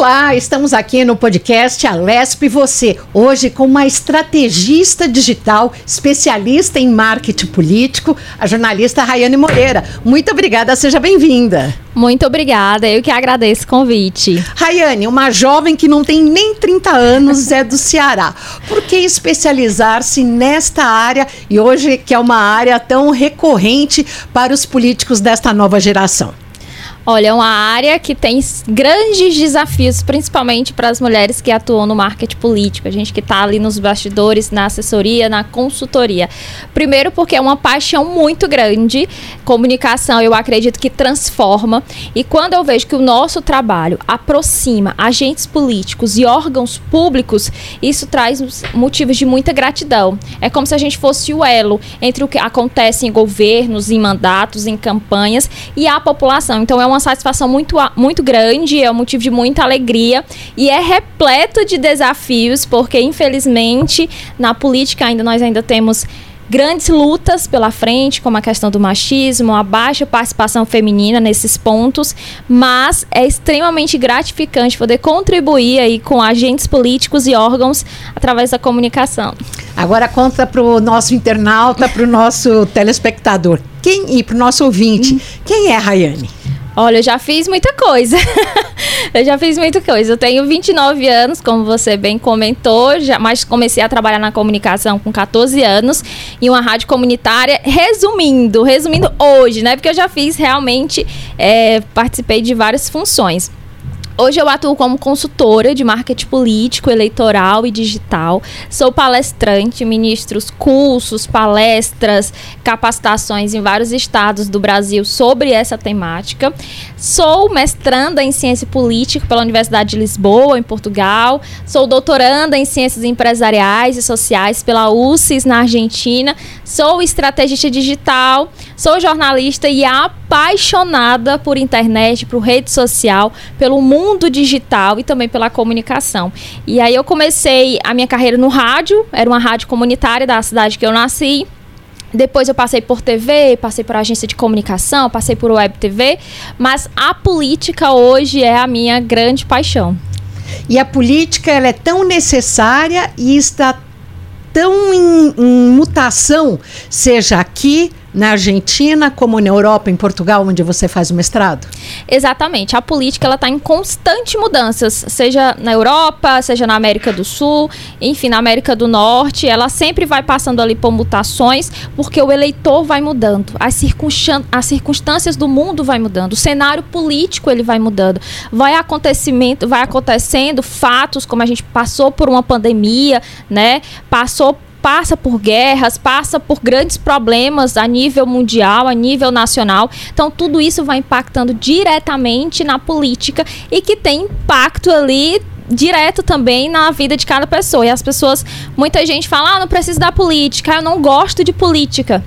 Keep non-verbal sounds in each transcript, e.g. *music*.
Olá, estamos aqui no podcast Alesp Você, hoje com uma estrategista digital, especialista em marketing político, a jornalista Rayane Moreira. Muito obrigada, seja bem-vinda. Muito obrigada, eu que agradeço o convite. Rayane, uma jovem que não tem nem 30 anos, é do Ceará. Por que especializar-se nesta área e hoje que é uma área tão recorrente para os políticos desta nova geração? Olha, é uma área que tem grandes desafios, principalmente para as mulheres que atuam no marketing político, a gente que está ali nos bastidores, na assessoria, na consultoria. Primeiro, porque é uma paixão muito grande. Comunicação, eu acredito que transforma. E quando eu vejo que o nosso trabalho aproxima agentes políticos e órgãos públicos, isso traz motivos de muita gratidão. É como se a gente fosse o elo entre o que acontece em governos, em mandatos, em campanhas e a população. Então, é uma satisfação muito, muito grande, é um motivo de muita alegria e é repleto de desafios, porque infelizmente na política ainda nós ainda temos grandes lutas pela frente, como a questão do machismo, a baixa participação feminina nesses pontos, mas é extremamente gratificante poder contribuir aí com agentes políticos e órgãos através da comunicação. Agora conta para o nosso internauta, para o nosso telespectador, quem e para o nosso ouvinte, hum. quem é a Rayane? Olha, eu já fiz muita coisa. *laughs* eu já fiz muita coisa. Eu tenho 29 anos, como você bem comentou, já, mas comecei a trabalhar na comunicação com 14 anos em uma rádio comunitária. Resumindo, resumindo hoje, né? Porque eu já fiz realmente, é, participei de várias funções. Hoje eu atuo como consultora de marketing político, eleitoral e digital. Sou palestrante, ministro cursos, palestras, capacitações em vários estados do Brasil sobre essa temática. Sou mestranda em ciência política pela Universidade de Lisboa, em Portugal. Sou doutoranda em ciências empresariais e sociais pela UCES, na Argentina. Sou estrategista digital. Sou jornalista e apaixonada por internet, por rede social, pelo mundo digital e também pela comunicação. E aí eu comecei a minha carreira no rádio, era uma rádio comunitária da cidade que eu nasci. Depois eu passei por TV, passei por agência de comunicação, passei por web TV, mas a política hoje é a minha grande paixão. E a política ela é tão necessária e está tão em, em mutação, seja aqui na Argentina, como na Europa, em Portugal, onde você faz o mestrado? Exatamente. A política ela está em constante mudanças, seja na Europa, seja na América do Sul, enfim, na América do Norte. Ela sempre vai passando ali por mutações, porque o eleitor vai mudando, as, as circunstâncias do mundo vai mudando, o cenário político ele vai mudando, vai acontecimento, vai acontecendo fatos como a gente passou por uma pandemia, né? Passou passa por guerras, passa por grandes problemas a nível mundial, a nível nacional. Então, tudo isso vai impactando diretamente na política e que tem impacto ali direto também na vida de cada pessoa. E as pessoas, muita gente fala: "Ah, não preciso da política, eu não gosto de política"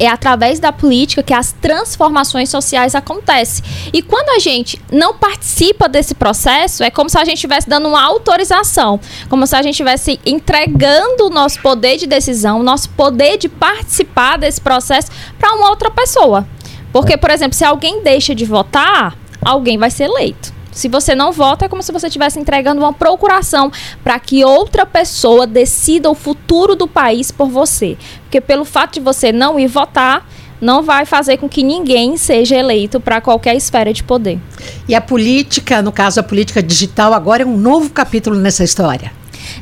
é através da política que as transformações sociais acontecem. E quando a gente não participa desse processo, é como se a gente estivesse dando uma autorização, como se a gente estivesse entregando o nosso poder de decisão, o nosso poder de participar desse processo para uma outra pessoa. Porque, por exemplo, se alguém deixa de votar, alguém vai ser eleito. Se você não vota, é como se você estivesse entregando uma procuração para que outra pessoa decida o futuro do país por você. Porque pelo fato de você não ir votar, não vai fazer com que ninguém seja eleito para qualquer esfera de poder. E a política, no caso a política digital, agora é um novo capítulo nessa história.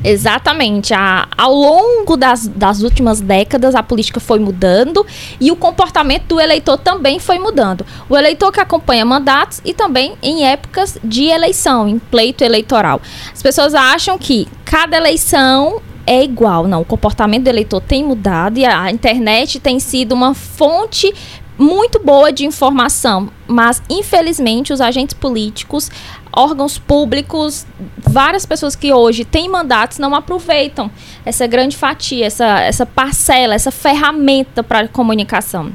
Exatamente. A, ao longo das, das últimas décadas, a política foi mudando e o comportamento do eleitor também foi mudando. O eleitor que acompanha mandatos e também em épocas de eleição, em pleito eleitoral. As pessoas acham que cada eleição é igual. Não, o comportamento do eleitor tem mudado e a internet tem sido uma fonte muito boa de informação, mas infelizmente os agentes políticos, órgãos públicos, várias pessoas que hoje têm mandatos não aproveitam essa grande fatia, essa, essa parcela, essa ferramenta para comunicação.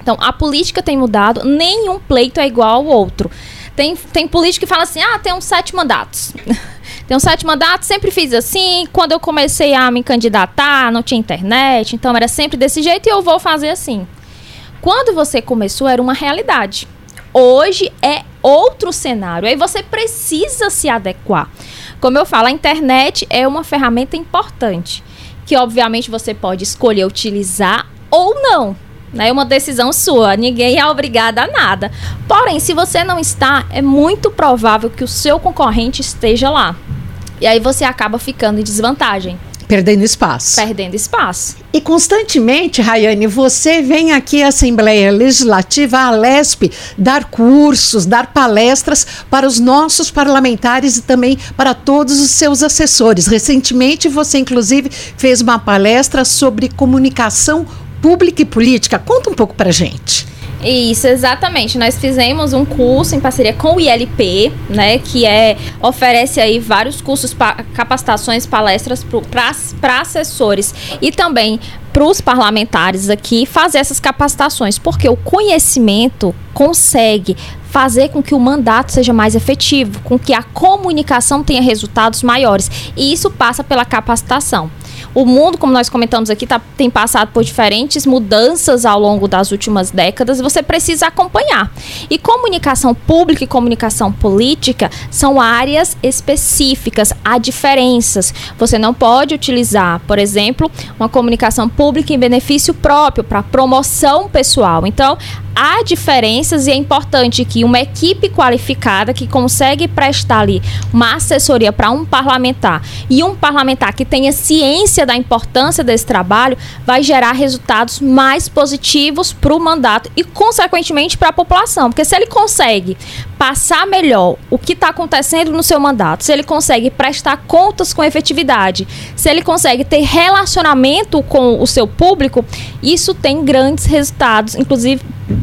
Então, a política tem mudado, nenhum pleito é igual ao outro. Tem, tem político que fala assim: ah, tem uns sete mandatos. *laughs* tem uns sete mandatos, sempre fiz assim. Quando eu comecei a me candidatar, não tinha internet, então era sempre desse jeito e eu vou fazer assim. Quando você começou, era uma realidade. Hoje é outro cenário. Aí você precisa se adequar. Como eu falo, a internet é uma ferramenta importante, que obviamente você pode escolher utilizar ou não. É uma decisão sua, ninguém é obrigado a nada. Porém, se você não está, é muito provável que o seu concorrente esteja lá. E aí você acaba ficando em desvantagem. Perdendo espaço. Perdendo espaço. E constantemente, Rayane, você vem aqui à Assembleia Legislativa, à LESP, dar cursos, dar palestras para os nossos parlamentares e também para todos os seus assessores. Recentemente, você, inclusive, fez uma palestra sobre comunicação pública e política. Conta um pouco para gente. Isso, exatamente. Nós fizemos um curso em parceria com o ILP, né, que é oferece aí vários cursos, pa, capacitações, palestras para assessores e também para os parlamentares aqui fazer essas capacitações, porque o conhecimento consegue fazer com que o mandato seja mais efetivo, com que a comunicação tenha resultados maiores. E isso passa pela capacitação. O mundo, como nós comentamos aqui, tá, tem passado por diferentes mudanças ao longo das últimas décadas você precisa acompanhar. E comunicação pública e comunicação política são áreas específicas, há diferenças. Você não pode utilizar, por exemplo, uma comunicação pública em benefício próprio, para promoção pessoal. Então, há diferenças e é importante que uma equipe qualificada que consegue prestar ali uma assessoria para um parlamentar e um parlamentar que tenha ciência da importância desse trabalho vai gerar resultados mais positivos para o mandato e, consequentemente, para a população. Porque se ele consegue passar melhor o que está acontecendo no seu mandato, se ele consegue prestar contas com efetividade, se ele consegue ter relacionamento com o seu público, isso tem grandes resultados, inclusive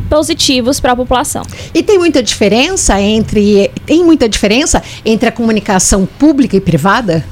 positivos para a população. E tem muita diferença entre tem muita diferença entre a comunicação pública e privada?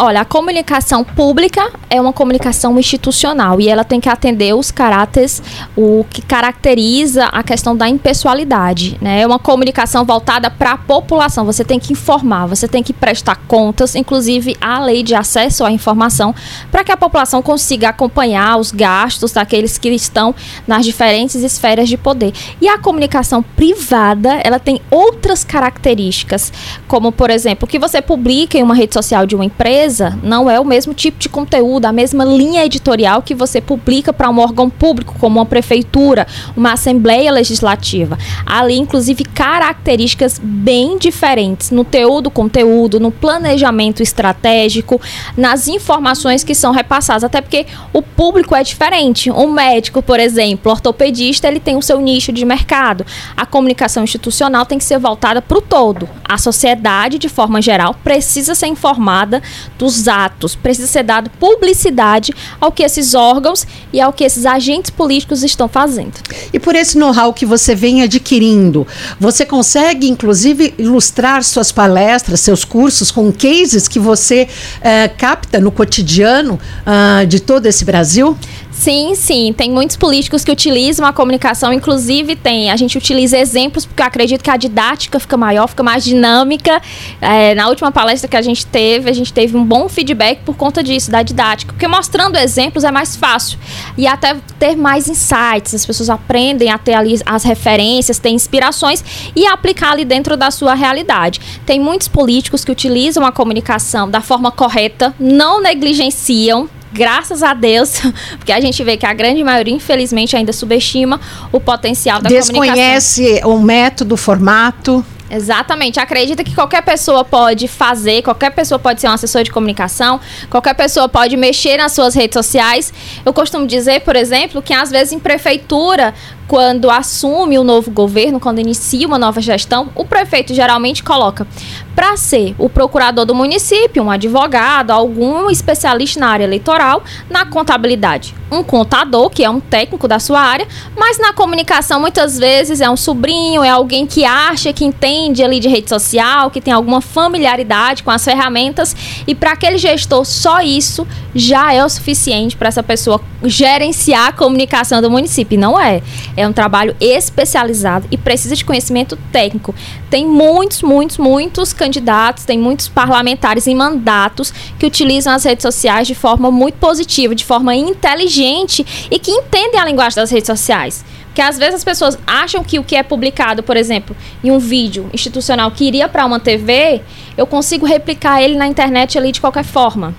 Olha, a comunicação pública é uma comunicação institucional e ela tem que atender os caráteres, o que caracteriza a questão da impessoalidade. Né? É uma comunicação voltada para a população. Você tem que informar, você tem que prestar contas, inclusive a lei de acesso à informação, para que a população consiga acompanhar os gastos daqueles que estão nas diferentes esferas de poder. E a comunicação privada, ela tem outras características, como, por exemplo, que você publica em uma rede social de uma empresa empresa não é o mesmo tipo de conteúdo, a mesma linha editorial que você publica para um órgão público, como uma prefeitura, uma assembleia legislativa. Ali, inclusive, características bem diferentes no teor do conteúdo, no planejamento estratégico, nas informações que são repassadas, até porque o público é diferente. Um médico, por exemplo, ortopedista, ele tem o seu nicho de mercado. A comunicação institucional tem que ser voltada para o todo. A sociedade, de forma geral, precisa ser informada dos atos. Precisa ser dado publicidade ao que esses órgãos e ao que esses agentes políticos estão fazendo. E por esse know-how que você vem adquirindo, você consegue, inclusive, ilustrar suas palestras, seus cursos com cases que você uh, capta no cotidiano uh, de todo esse Brasil? Sim, sim. Tem muitos políticos que utilizam a comunicação, inclusive tem. A gente utiliza exemplos, porque eu acredito que a didática fica maior, fica mais dinâmica. É, na última palestra que a gente teve, a gente teve um bom feedback por conta disso, da didática. Porque mostrando exemplos é mais fácil. E até ter mais insights. As pessoas aprendem a ter ali as referências, ter inspirações e aplicar ali dentro da sua realidade. Tem muitos políticos que utilizam a comunicação da forma correta, não negligenciam graças a Deus, *laughs* porque a gente vê que a grande maioria, infelizmente, ainda subestima o potencial da Desconhece comunicação. Desconhece o método, o formato. Exatamente. Acredita que qualquer pessoa pode fazer, qualquer pessoa pode ser um assessor de comunicação, qualquer pessoa pode mexer nas suas redes sociais. Eu costumo dizer, por exemplo, que às vezes em prefeitura quando assume o novo governo, quando inicia uma nova gestão, o prefeito geralmente coloca para ser o procurador do município, um advogado, algum especialista na área eleitoral, na contabilidade, um contador, que é um técnico da sua área, mas na comunicação muitas vezes é um sobrinho, é alguém que acha que entende ali de rede social, que tem alguma familiaridade com as ferramentas, e para aquele gestor só isso já é o suficiente para essa pessoa gerenciar a comunicação do município. Não é. É um trabalho especializado e precisa de conhecimento técnico. Tem muitos, muitos, muitos candidatos, tem muitos parlamentares em mandatos que utilizam as redes sociais de forma muito positiva, de forma inteligente e que entendem a linguagem das redes sociais. Porque às vezes as pessoas acham que o que é publicado, por exemplo, em um vídeo institucional que iria para uma TV, eu consigo replicar ele na internet ali de qualquer forma.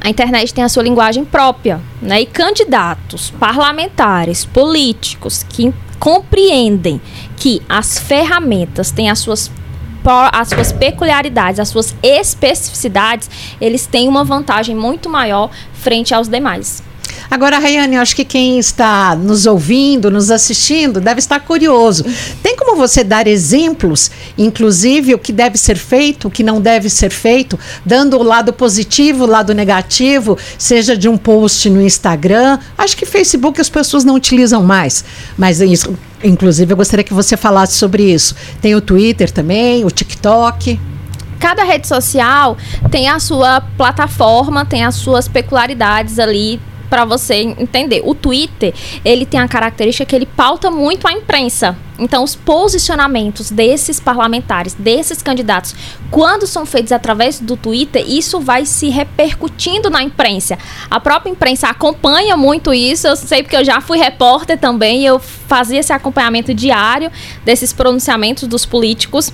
A internet tem a sua linguagem própria, né? E candidatos, parlamentares, políticos que compreendem que as ferramentas têm as suas as suas peculiaridades, as suas especificidades, eles têm uma vantagem muito maior frente aos demais. Agora, Rayane, eu acho que quem está nos ouvindo, nos assistindo, deve estar curioso. Tem como você dar exemplos, inclusive o que deve ser feito, o que não deve ser feito, dando o lado positivo, o lado negativo, seja de um post no Instagram. Acho que Facebook as pessoas não utilizam mais, mas isso, inclusive eu gostaria que você falasse sobre isso. Tem o Twitter também, o TikTok cada rede social tem a sua plataforma, tem as suas peculiaridades ali para você entender. O Twitter, ele tem a característica que ele pauta muito a imprensa. Então, os posicionamentos desses parlamentares, desses candidatos, quando são feitos através do Twitter, isso vai se repercutindo na imprensa. A própria imprensa acompanha muito isso. Eu sei porque eu já fui repórter também, eu fazia esse acompanhamento diário desses pronunciamentos dos políticos.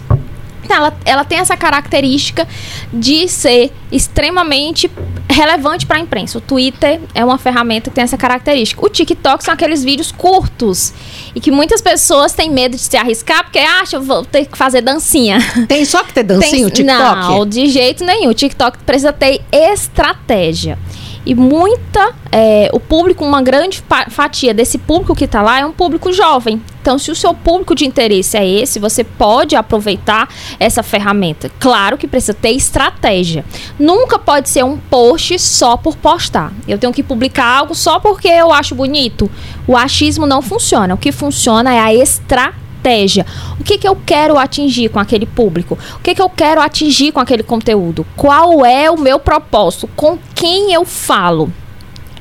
Ela, ela tem essa característica de ser extremamente relevante para a imprensa. O Twitter é uma ferramenta que tem essa característica. O TikTok são aqueles vídeos curtos e que muitas pessoas têm medo de se arriscar porque acham vou ter que fazer dancinha. *laughs* Tem só que ter dancinha tem, o TikTok? Não, de jeito nenhum. O TikTok precisa ter estratégia. E muita, é, o público, uma grande fatia desse público que está lá é um público jovem. Então, se o seu público de interesse é esse, você pode aproveitar essa ferramenta. Claro que precisa ter estratégia. Nunca pode ser um post só por postar. Eu tenho que publicar algo só porque eu acho bonito. O achismo não funciona. O que funciona é a estratégia estratégia. O que, que eu quero atingir com aquele público? O que, que eu quero atingir com aquele conteúdo? Qual é o meu propósito? Com quem eu falo?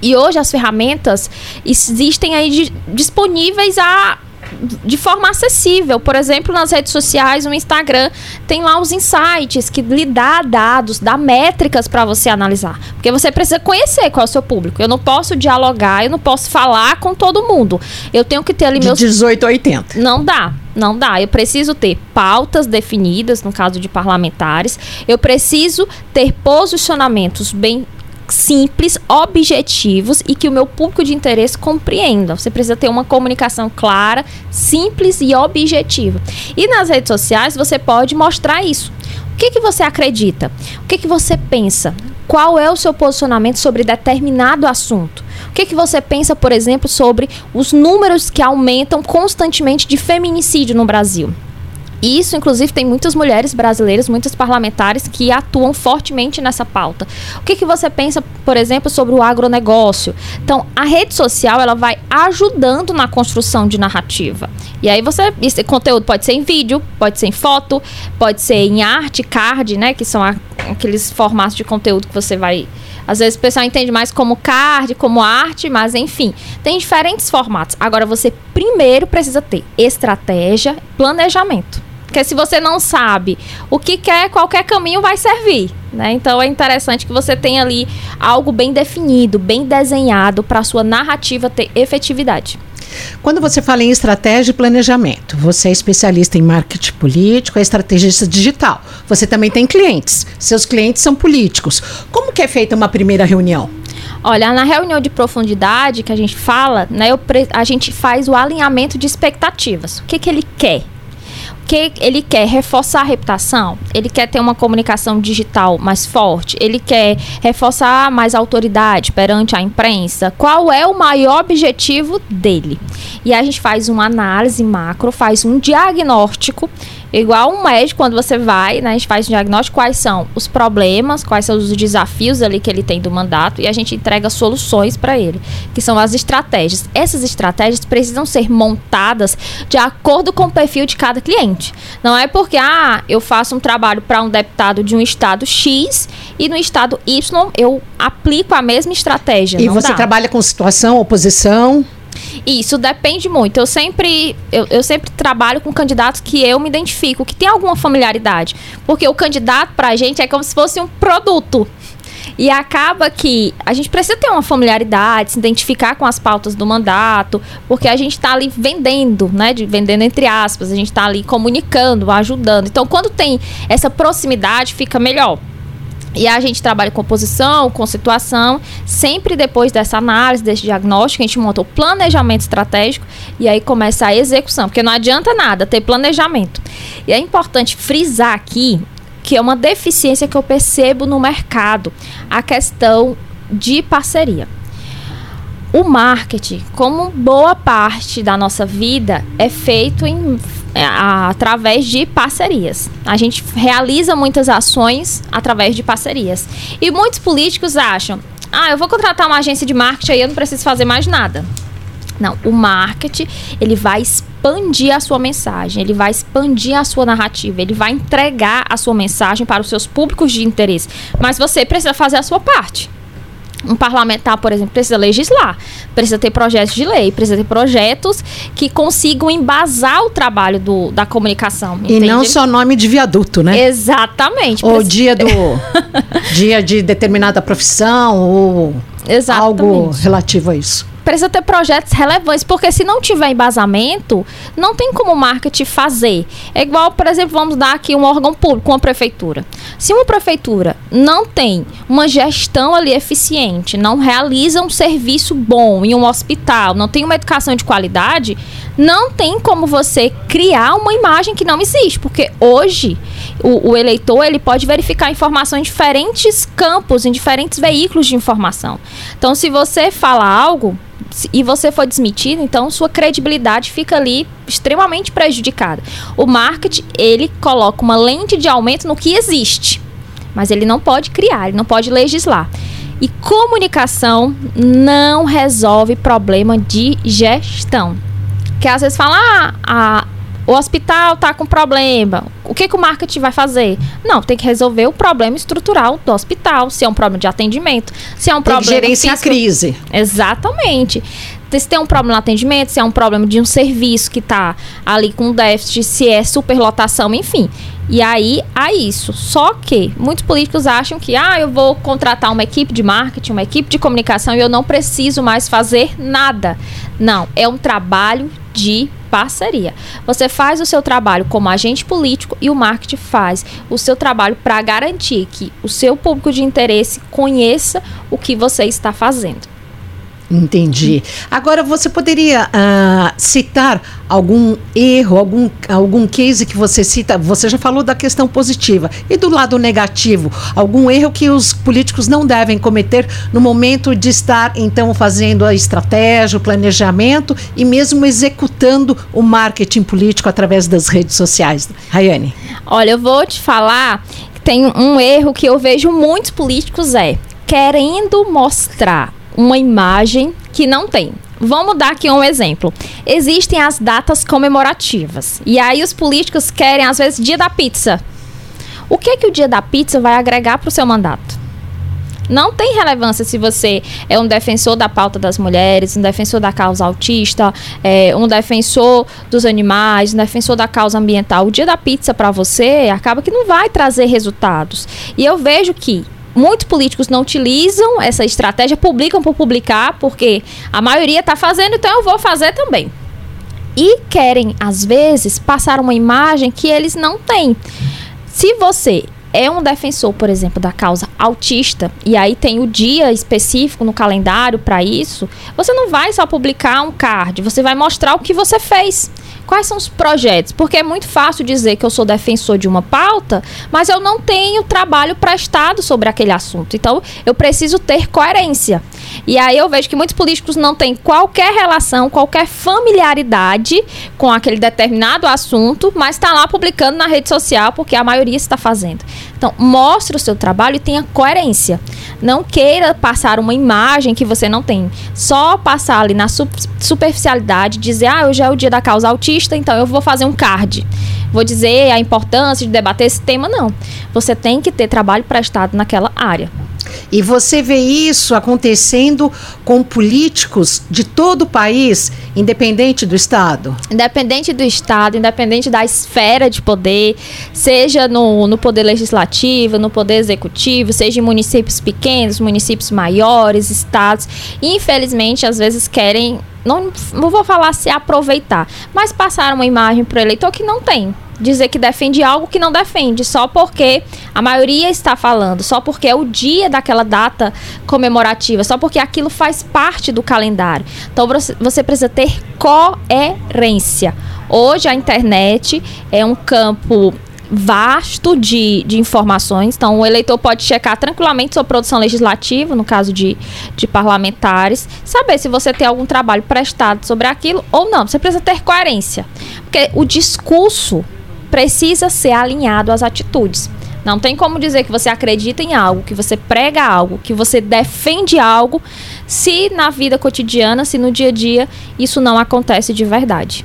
E hoje as ferramentas existem aí disponíveis a de forma acessível. Por exemplo, nas redes sociais, no Instagram, tem lá os insights que lhe dá dados, dá métricas para você analisar. Porque você precisa conhecer qual é o seu público. Eu não posso dialogar, eu não posso falar com todo mundo. Eu tenho que ter ali de meus 18 a 80. Não dá. Não dá. Eu preciso ter pautas definidas, no caso de parlamentares. Eu preciso ter posicionamentos bem simples, objetivos e que o meu público de interesse compreenda. Você precisa ter uma comunicação clara, simples e objetiva. E nas redes sociais você pode mostrar isso. O que, que você acredita? O que, que você pensa? Qual é o seu posicionamento sobre determinado assunto? O que, que você pensa, por exemplo, sobre os números que aumentam constantemente de feminicídio no Brasil? Isso, inclusive, tem muitas mulheres brasileiras, muitas parlamentares que atuam fortemente nessa pauta. O que, que você pensa, por exemplo, sobre o agronegócio? Então, a rede social ela vai ajudando na construção de narrativa. E aí você, esse conteúdo pode ser em vídeo, pode ser em foto, pode ser em arte, card, né? Que são a, aqueles formatos de conteúdo que você vai às vezes o pessoal entende mais como card, como arte, mas enfim, tem diferentes formatos. Agora você primeiro precisa ter estratégia, planejamento. Porque se você não sabe o que quer, qualquer caminho vai servir. Né? Então é interessante que você tenha ali algo bem definido, bem desenhado para a sua narrativa ter efetividade. Quando você fala em estratégia e planejamento, você é especialista em marketing político, é estrategista digital. Você também tem clientes. Seus clientes são políticos. Como que é feita uma primeira reunião? Olha, na reunião de profundidade que a gente fala, né, a gente faz o alinhamento de expectativas. O que, que ele quer? Que ele quer reforçar a reputação, ele quer ter uma comunicação digital mais forte, ele quer reforçar mais autoridade perante a imprensa. Qual é o maior objetivo dele? E a gente faz uma análise macro, faz um diagnóstico Igual um médico, quando você vai, né, a gente faz um diagnóstico quais são os problemas, quais são os desafios ali que ele tem do mandato e a gente entrega soluções para ele, que são as estratégias. Essas estratégias precisam ser montadas de acordo com o perfil de cada cliente. Não é porque, ah, eu faço um trabalho para um deputado de um estado X e no estado Y eu aplico a mesma estratégia. E você dá. trabalha com situação, oposição? Isso depende muito. Eu sempre, eu, eu sempre trabalho com candidatos que eu me identifico, que tem alguma familiaridade. Porque o candidato pra gente é como se fosse um produto. E acaba que a gente precisa ter uma familiaridade, se identificar com as pautas do mandato, porque a gente está ali vendendo, né? De, vendendo entre aspas, a gente está ali comunicando, ajudando. Então, quando tem essa proximidade, fica melhor. E a gente trabalha com oposição, com situação, sempre depois dessa análise, desse diagnóstico, a gente monta o planejamento estratégico e aí começa a execução, porque não adianta nada ter planejamento. E é importante frisar aqui que é uma deficiência que eu percebo no mercado, a questão de parceria. O marketing, como boa parte da nossa vida, é feito em através de parcerias. A gente realiza muitas ações através de parcerias. E muitos políticos acham: ah, eu vou contratar uma agência de marketing aí eu não preciso fazer mais nada. Não, o marketing, ele vai expandir a sua mensagem, ele vai expandir a sua narrativa, ele vai entregar a sua mensagem para os seus públicos de interesse. Mas você precisa fazer a sua parte. Um parlamentar, por exemplo, precisa legislar, precisa ter projetos de lei, precisa ter projetos que consigam embasar o trabalho do, da comunicação. E não só nome de viaduto, né? Exatamente. Ou dia do *laughs* dia de determinada profissão ou Exatamente. algo relativo a isso precisa ter projetos relevantes, porque se não tiver embasamento, não tem como o marketing fazer. É igual, por exemplo, vamos dar aqui um órgão público, uma prefeitura. Se uma prefeitura não tem uma gestão ali eficiente, não realiza um serviço bom em um hospital, não tem uma educação de qualidade, não tem como você criar uma imagem que não existe, porque hoje o, o eleitor ele pode verificar informação em diferentes campos, em diferentes veículos de informação. Então, se você fala algo e você for desmentido, então sua credibilidade fica ali extremamente prejudicada. O marketing, ele coloca uma lente de aumento no que existe, mas ele não pode criar, ele não pode legislar. E comunicação não resolve problema de gestão. Que às vezes fala, ah, a, o hospital está com problema. O que, que o marketing vai fazer? Não, tem que resolver o problema estrutural do hospital. Se é um problema de atendimento, se é um tem problema. Gerenciar a crise. Exatamente. Se tem um problema no atendimento, se é um problema de um serviço que está ali com déficit, se é superlotação, enfim. E aí, há isso. Só que muitos políticos acham que, ah, eu vou contratar uma equipe de marketing, uma equipe de comunicação e eu não preciso mais fazer nada. Não, é um trabalho de parceria. Você faz o seu trabalho como agente político e o marketing faz o seu trabalho para garantir que o seu público de interesse conheça o que você está fazendo. Entendi. Agora, você poderia uh, citar algum erro, algum, algum case que você cita? Você já falou da questão positiva. E do lado negativo, algum erro que os políticos não devem cometer no momento de estar, então, fazendo a estratégia, o planejamento e mesmo executando o marketing político através das redes sociais? Rayane. Olha, eu vou te falar que tem um erro que eu vejo muitos políticos é querendo mostrar uma imagem que não tem. Vamos dar aqui um exemplo. Existem as datas comemorativas. E aí os políticos querem, às vezes, dia da pizza. O que que o dia da pizza vai agregar para o seu mandato? Não tem relevância se você é um defensor da pauta das mulheres, um defensor da causa autista, é, um defensor dos animais, um defensor da causa ambiental. O dia da pizza para você acaba que não vai trazer resultados. E eu vejo que muitos políticos não utilizam essa estratégia, publicam por publicar, porque a maioria está fazendo, então eu vou fazer também. E querem, às vezes, passar uma imagem que eles não têm. Se você é um defensor, por exemplo, da causa autista, e aí tem o dia específico no calendário para isso, você não vai só publicar um card, você vai mostrar o que você fez. Quais são os projetos? Porque é muito fácil dizer que eu sou defensor de uma pauta, mas eu não tenho trabalho prestado sobre aquele assunto. Então, eu preciso ter coerência. E aí eu vejo que muitos políticos não têm qualquer relação, qualquer familiaridade com aquele determinado assunto, mas está lá publicando na rede social porque a maioria está fazendo. Então, mostre o seu trabalho e tenha coerência. Não queira passar uma imagem que você não tem. Só passar ali na superficialidade, dizer, ah, hoje é o dia da causa autista, então eu vou fazer um card. Vou dizer a importância de debater esse tema, não. Você tem que ter trabalho prestado naquela área. E você vê isso acontecendo com políticos de todo o país, independente do Estado? Independente do Estado, independente da esfera de poder, seja no, no poder legislativo, no poder executivo, seja em municípios pequenos, municípios maiores, estados. Infelizmente, às vezes querem não, não vou falar se aproveitar, mas passar uma imagem para o eleitor que não tem. Dizer que defende algo que não defende, só porque a maioria está falando, só porque é o dia daquela data comemorativa, só porque aquilo faz parte do calendário. Então você precisa ter coerência. Hoje a internet é um campo vasto de, de informações. Então, o eleitor pode checar tranquilamente sua produção legislativa, no caso de, de parlamentares, saber se você tem algum trabalho prestado sobre aquilo ou não. Você precisa ter coerência. Porque o discurso precisa ser alinhado às atitudes. Não tem como dizer que você acredita em algo, que você prega algo, que você defende algo, se na vida cotidiana, se no dia a dia, isso não acontece de verdade.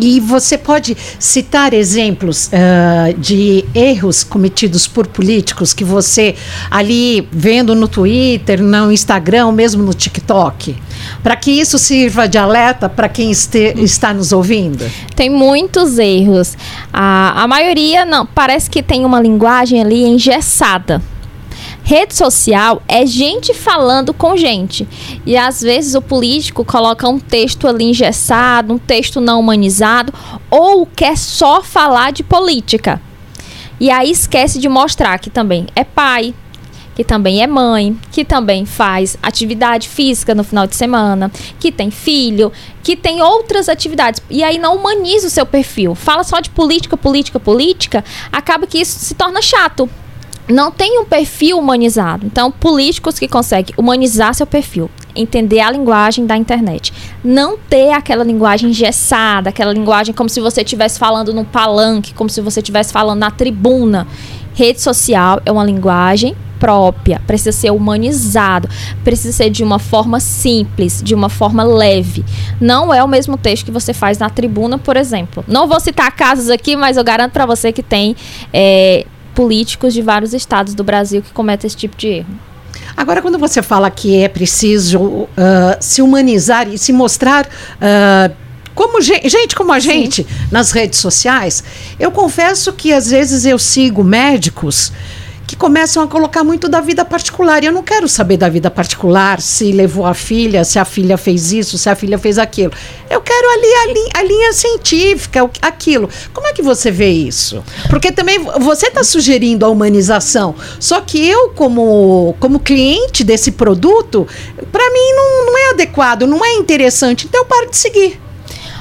E você pode citar exemplos uh, de erros cometidos por políticos que você ali vendo no Twitter, no Instagram, mesmo no TikTok, para que isso sirva de alerta para quem este, está nos ouvindo? Tem muitos erros. A, a maioria não parece que tem uma linguagem ali engessada. Rede social é gente falando com gente. E às vezes o político coloca um texto ali engessado, um texto não humanizado, ou quer só falar de política. E aí esquece de mostrar que também é pai, que também é mãe, que também faz atividade física no final de semana, que tem filho, que tem outras atividades. E aí não humaniza o seu perfil. Fala só de política, política, política, acaba que isso se torna chato não tem um perfil humanizado. Então, políticos que conseguem humanizar seu perfil, entender a linguagem da internet, não ter aquela linguagem engessada, aquela linguagem como se você estivesse falando num palanque, como se você estivesse falando na tribuna. Rede social é uma linguagem própria, precisa ser humanizado, precisa ser de uma forma simples, de uma forma leve. Não é o mesmo texto que você faz na tribuna, por exemplo. Não vou citar casos aqui, mas eu garanto para você que tem é, políticos de vários estados do Brasil que cometem esse tipo de erro. Agora, quando você fala que é preciso uh, se humanizar e se mostrar. Uh, como gente, gente como a gente Sim. nas redes sociais, eu confesso que às vezes eu sigo médicos que começam a colocar muito da vida particular. E eu não quero saber da vida particular, se levou a filha, se a filha fez isso, se a filha fez aquilo. Eu quero ali a, linha, a linha científica, aquilo. Como é que você vê isso? Porque também você está sugerindo a humanização. Só que eu, como, como cliente desse produto, para mim não, não é adequado, não é interessante. Então eu paro de seguir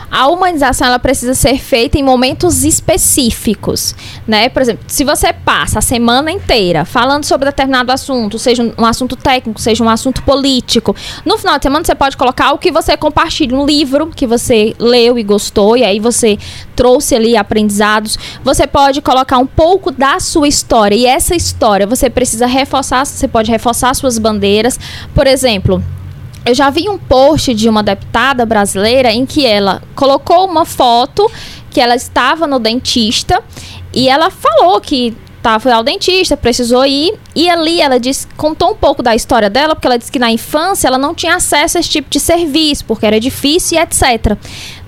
a humanização ela precisa ser feita em momentos específicos, né? Por exemplo, se você passa a semana inteira falando sobre determinado assunto, seja um, assunto técnico, seja um assunto político, no final de semana você pode colocar o que você compartilha, um livro que você leu e gostou e aí você trouxe ali aprendizados. Você pode colocar um pouco da sua história e essa história você precisa reforçar, você pode reforçar suas bandeiras. Por exemplo, eu já vi um post de uma deputada brasileira em que ela colocou uma foto que ela estava no dentista e ela falou que foi ao dentista, precisou ir. E ali ela disse, contou um pouco da história dela, porque ela disse que na infância ela não tinha acesso a esse tipo de serviço, porque era difícil e etc.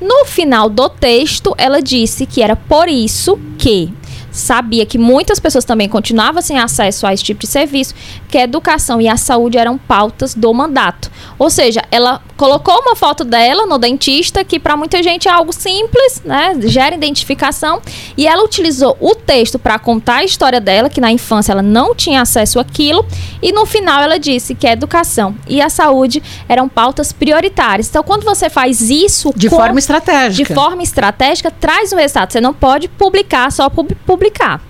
No final do texto, ela disse que era por isso que sabia que muitas pessoas também continuavam sem acesso a esse tipo de serviço, que a educação e a saúde eram pautas do mandato. Ou seja, ela colocou uma foto dela no dentista, que para muita gente é algo simples, né? Gera identificação, e ela utilizou o texto para contar a história dela, que na infância ela não tinha acesso àquilo, e no final ela disse que a educação e a saúde eram pautas prioritárias. Então, quando você faz isso de com, forma estratégica, de forma estratégica, traz um resultado. Você não pode publicar só por publicar.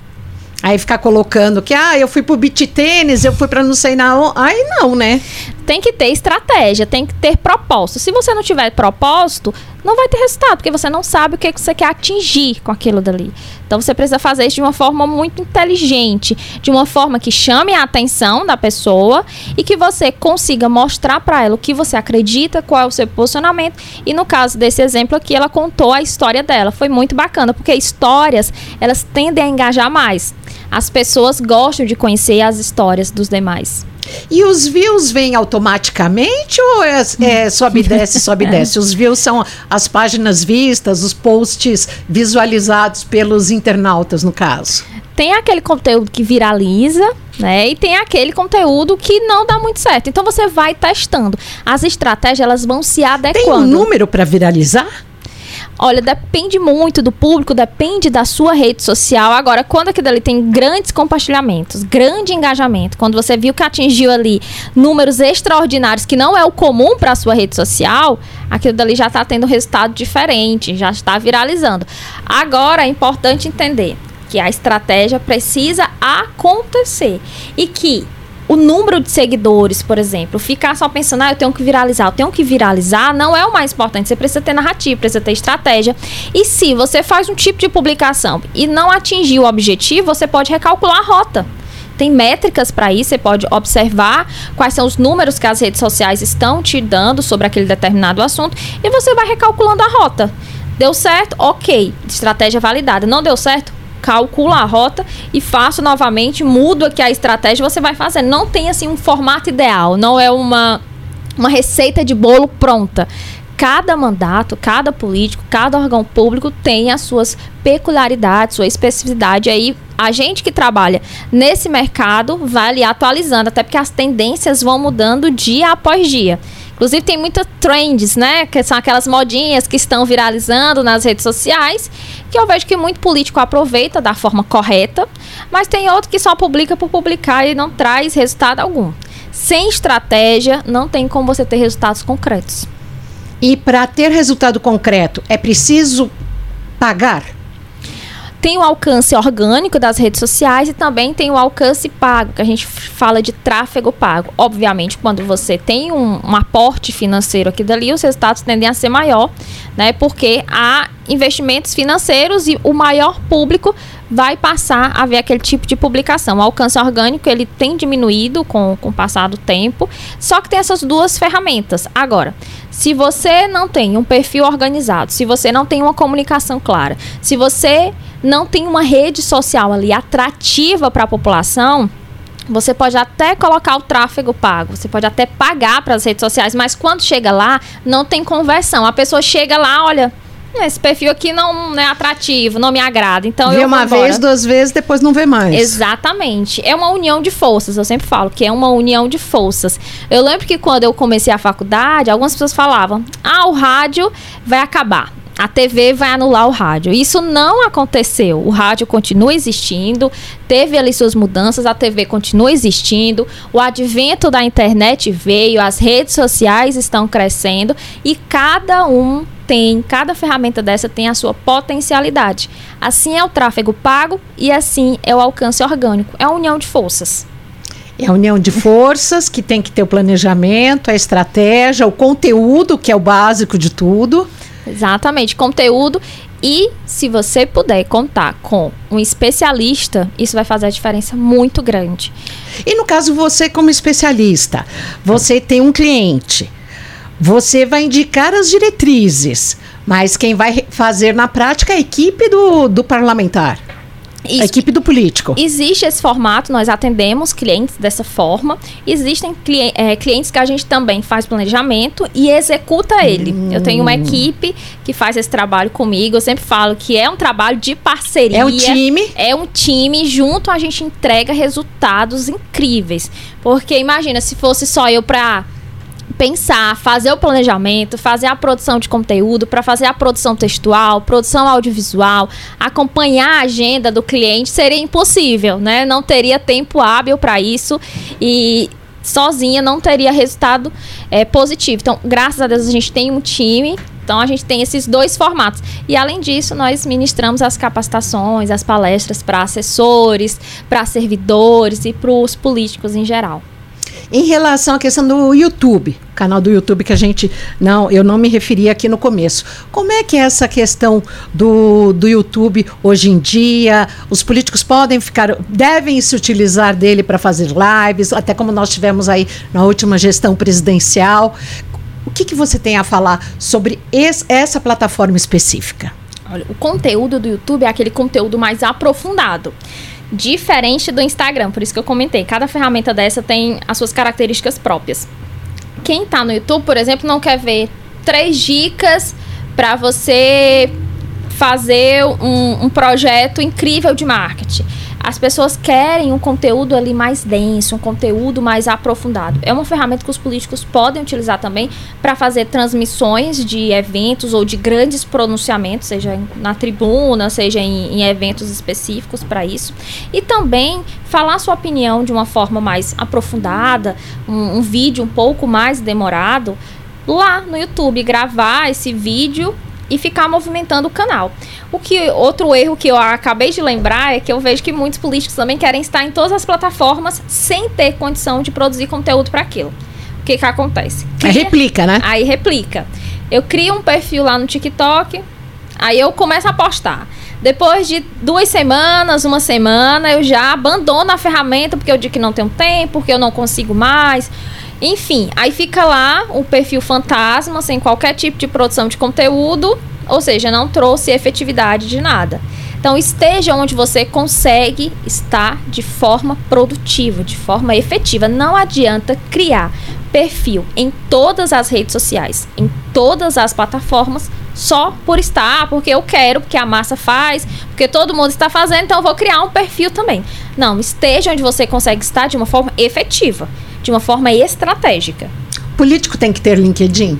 Aí ficar colocando que, ah, eu fui pro beat tênis, eu fui para não sei na. Aí não, né? Tem que ter estratégia, tem que ter propósito. Se você não tiver propósito, não vai ter resultado, porque você não sabe o que você quer atingir com aquilo dali. Então você precisa fazer isso de uma forma muito inteligente, de uma forma que chame a atenção da pessoa e que você consiga mostrar para ela o que você acredita, qual é o seu posicionamento. E no caso desse exemplo aqui, ela contou a história dela. Foi muito bacana, porque histórias, elas tendem a engajar mais. As pessoas gostam de conhecer as histórias dos demais. E os views vêm automaticamente ou é, é sobe e desce, *laughs* sobe e desce? Os views são as páginas vistas, os posts visualizados pelos internautas, no caso. Tem aquele conteúdo que viraliza, né? E tem aquele conteúdo que não dá muito certo. Então você vai testando. As estratégias elas vão se adequando. Tem um número para viralizar? Olha, depende muito do público, depende da sua rede social. Agora, quando aquilo ali tem grandes compartilhamentos, grande engajamento, quando você viu que atingiu ali números extraordinários, que não é o comum para a sua rede social, aquilo dali já está tendo resultado diferente, já está viralizando. Agora, é importante entender que a estratégia precisa acontecer e que o número de seguidores, por exemplo, ficar só pensando, ah, eu tenho que viralizar, eu tenho que viralizar, não é o mais importante. Você precisa ter narrativa, precisa ter estratégia. E se você faz um tipo de publicação e não atingir o objetivo, você pode recalcular a rota tem métricas para isso, você pode observar quais são os números que as redes sociais estão te dando sobre aquele determinado assunto e você vai recalculando a rota. Deu certo? Ok, estratégia validada. Não deu certo? Calculo a rota e faço novamente, mudo aqui a estratégia, você vai fazer. Não tem assim um formato ideal, não é uma uma receita de bolo pronta. Cada mandato, cada político, cada órgão público tem as suas peculiaridades, sua especificidade. Aí a gente que trabalha nesse mercado vai ali atualizando, até porque as tendências vão mudando dia após dia. Inclusive tem muitas trends, né? Que são aquelas modinhas que estão viralizando nas redes sociais, que eu vejo que muito político aproveita da forma correta, mas tem outro que só publica por publicar e não traz resultado algum. Sem estratégia, não tem como você ter resultados concretos. E para ter resultado concreto, é preciso pagar? Tem o alcance orgânico das redes sociais e também tem o alcance pago, que a gente fala de tráfego pago. Obviamente, quando você tem um, um aporte financeiro aqui dali, os resultados tendem a ser maior, né? Porque há investimentos financeiros e o maior público vai passar a ver aquele tipo de publicação. O alcance orgânico ele tem diminuído com, com o passar do tempo, só que tem essas duas ferramentas. Agora, se você não tem um perfil organizado, se você não tem uma comunicação clara, se você não tem uma rede social ali atrativa para a população, você pode até colocar o tráfego pago, você pode até pagar para as redes sociais, mas quando chega lá, não tem conversão. A pessoa chega lá, olha, esse perfil aqui não, não é atrativo, não me agrada. Então vê uma vez, duas vezes, depois não vê mais. Exatamente. É uma união de forças. Eu sempre falo que é uma união de forças. Eu lembro que quando eu comecei a faculdade, algumas pessoas falavam: ah, o rádio vai acabar a TV vai anular o rádio. Isso não aconteceu. O rádio continua existindo, teve ali suas mudanças, a TV continua existindo, o advento da internet veio, as redes sociais estão crescendo e cada um tem, cada ferramenta dessa tem a sua potencialidade. Assim é o tráfego pago e assim é o alcance orgânico. É a união de forças. É a união de forças que tem que ter o planejamento, a estratégia, o conteúdo, que é o básico de tudo. Exatamente, conteúdo. E se você puder contar com um especialista, isso vai fazer a diferença muito grande. E no caso, você, como especialista, você tem um cliente, você vai indicar as diretrizes, mas quem vai fazer na prática é a equipe do, do parlamentar. Isso. A equipe do político. Existe esse formato, nós atendemos clientes dessa forma. Existem cli é, clientes que a gente também faz planejamento e executa ele. Hum. Eu tenho uma equipe que faz esse trabalho comigo. Eu sempre falo que é um trabalho de parceria. É um time. É um time. Junto a gente entrega resultados incríveis. Porque imagina, se fosse só eu para pensar, fazer o planejamento, fazer a produção de conteúdo, para fazer a produção textual, produção audiovisual, acompanhar a agenda do cliente seria impossível, né? Não teria tempo hábil para isso e sozinha não teria resultado é, positivo. Então, graças a Deus a gente tem um time então a gente tem esses dois formatos. E além disso, nós ministramos as capacitações, as palestras para assessores, para servidores e para os políticos em geral. Em relação à questão do YouTube, canal do YouTube que a gente não, eu não me referi aqui no começo. Como é que é essa questão do, do YouTube hoje em dia? Os políticos podem ficar, devem se utilizar dele para fazer lives, até como nós tivemos aí na última gestão presidencial. O que, que você tem a falar sobre esse, essa plataforma específica? Olha, o conteúdo do YouTube é aquele conteúdo mais aprofundado Diferente do Instagram, por isso que eu comentei. Cada ferramenta dessa tem as suas características próprias. Quem está no YouTube, por exemplo, não quer ver três dicas para você fazer um, um projeto incrível de marketing. As pessoas querem um conteúdo ali mais denso, um conteúdo mais aprofundado. É uma ferramenta que os políticos podem utilizar também para fazer transmissões de eventos ou de grandes pronunciamentos, seja na tribuna, seja em, em eventos específicos para isso. E também falar sua opinião de uma forma mais aprofundada, um, um vídeo um pouco mais demorado lá no YouTube, gravar esse vídeo e ficar movimentando o canal. O que outro erro que eu acabei de lembrar é que eu vejo que muitos políticos também querem estar em todas as plataformas sem ter condição de produzir conteúdo para aquilo. O que que acontece? Cria, aí replica, né? Aí replica. Eu crio um perfil lá no TikTok, aí eu começo a postar. Depois de duas semanas, uma semana, eu já abandono a ferramenta porque eu digo que não tenho tempo, porque eu não consigo mais. Enfim, aí fica lá o perfil fantasma, sem qualquer tipo de produção de conteúdo, ou seja, não trouxe efetividade de nada. Então, esteja onde você consegue estar de forma produtiva, de forma efetiva. Não adianta criar perfil em todas as redes sociais, em todas as plataformas, só por estar, porque eu quero, porque a massa faz, porque todo mundo está fazendo, então eu vou criar um perfil também. Não, esteja onde você consegue estar de uma forma efetiva de uma forma estratégica. Político tem que ter LinkedIn?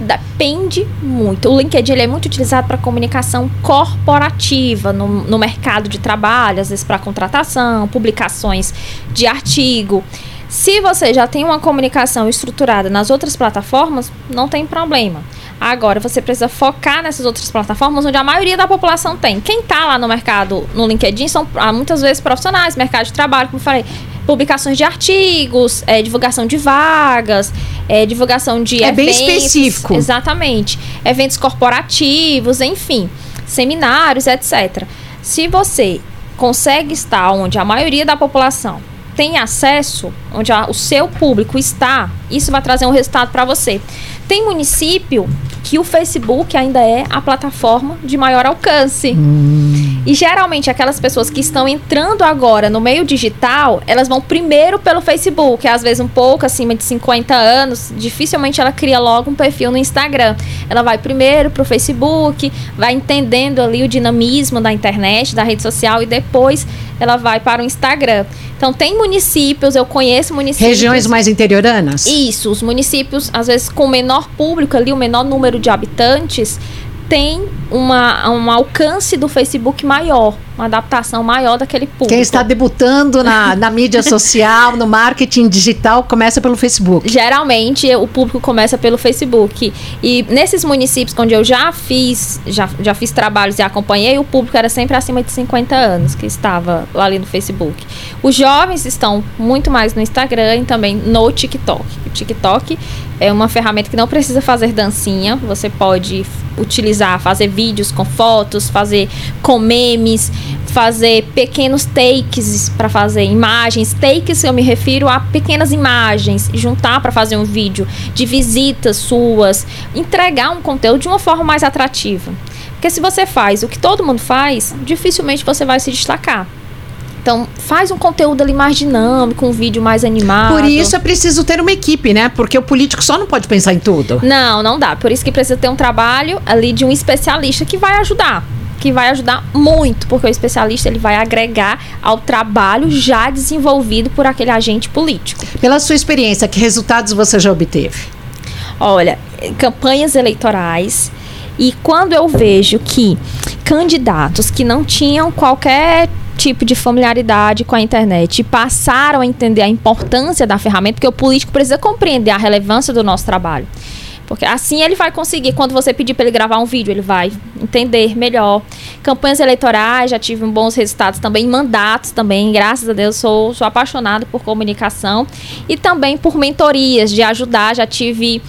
Depende muito. O LinkedIn ele é muito utilizado para comunicação corporativa no, no mercado de trabalho, às vezes para contratação, publicações de artigo. Se você já tem uma comunicação estruturada nas outras plataformas, não tem problema. Agora, você precisa focar nessas outras plataformas onde a maioria da população tem. Quem está lá no mercado, no LinkedIn, são ah, muitas vezes profissionais, mercado de trabalho, como eu falei, publicações de artigos, é, divulgação de vagas, é, divulgação de é eventos. É bem específico. Exatamente. Eventos corporativos, enfim, seminários, etc. Se você consegue estar onde a maioria da população tem acesso, onde a, o seu público está, isso vai trazer um resultado para você. Tem município que o Facebook ainda é a plataforma de maior alcance. Hum. E geralmente aquelas pessoas que estão entrando agora no meio digital, elas vão primeiro pelo Facebook, às vezes um pouco acima de 50 anos, dificilmente ela cria logo um perfil no Instagram. Ela vai primeiro pro Facebook, vai entendendo ali o dinamismo da internet, da rede social e depois ela vai para o Instagram. Então tem municípios, eu conheço municípios. Regiões mais interioranas? Isso, os municípios, às vezes com menor público ali, o menor número de habitantes, tem uma, um alcance do Facebook maior, uma adaptação maior daquele público. Quem está debutando na, na mídia social, no marketing digital, começa pelo Facebook. Geralmente o público começa pelo Facebook. E nesses municípios onde eu já fiz, já, já fiz trabalhos e acompanhei, o público era sempre acima de 50 anos que estava lá ali no Facebook. Os jovens estão muito mais no Instagram e também no TikTok. O TikTok é uma ferramenta que não precisa fazer dancinha, você pode utilizar, fazer vídeos com fotos, fazer com memes, fazer pequenos takes para fazer imagens. Takes eu me refiro a pequenas imagens, juntar para fazer um vídeo de visitas suas, entregar um conteúdo de uma forma mais atrativa. Porque se você faz o que todo mundo faz, dificilmente você vai se destacar. Então, faz um conteúdo ali mais dinâmico, um vídeo mais animado. Por isso é preciso ter uma equipe, né? Porque o político só não pode pensar em tudo. Não, não dá. Por isso que precisa ter um trabalho ali de um especialista que vai ajudar que vai ajudar muito, porque o especialista ele vai agregar ao trabalho já desenvolvido por aquele agente político. Pela sua experiência, que resultados você já obteve? Olha, campanhas eleitorais e quando eu vejo que candidatos que não tinham qualquer tipo de familiaridade com a internet passaram a entender a importância da ferramenta, porque o político precisa compreender a relevância do nosso trabalho. Porque assim ele vai conseguir, quando você pedir para ele gravar um vídeo, ele vai entender melhor. Campanhas eleitorais, já tive bons resultados também, mandatos também, graças a Deus, sou, sou apaixonado por comunicação. E também por mentorias, de ajudar, já tive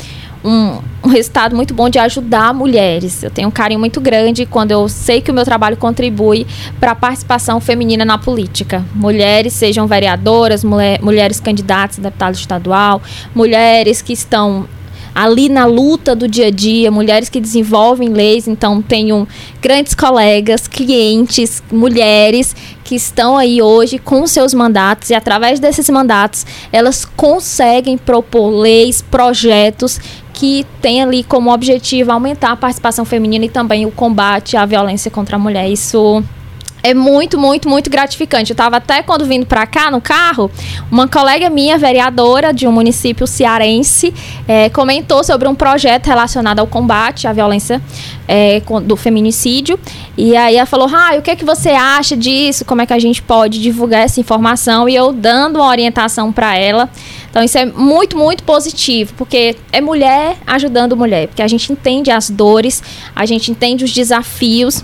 um, um, resultado muito bom de ajudar mulheres. Eu tenho um carinho muito grande quando eu sei que o meu trabalho contribui para a participação feminina na política. Mulheres, sejam vereadoras, mulher, mulheres candidatas a deputado estadual, mulheres que estão ali na luta do dia a dia, mulheres que desenvolvem leis, então tenho grandes colegas, clientes, mulheres que estão aí hoje com seus mandatos e através desses mandatos elas conseguem propor leis, projetos que tem ali como objetivo aumentar a participação feminina e também o combate à violência contra a mulher. Isso é muito, muito, muito gratificante. Eu estava até quando vindo para cá no carro, uma colega minha, vereadora de um município cearense, é, comentou sobre um projeto relacionado ao combate à violência é, do feminicídio. E aí ela falou: Ah, o que é que você acha disso? Como é que a gente pode divulgar essa informação? E eu dando uma orientação para ela. Então isso é muito, muito positivo, porque é mulher ajudando mulher, porque a gente entende as dores, a gente entende os desafios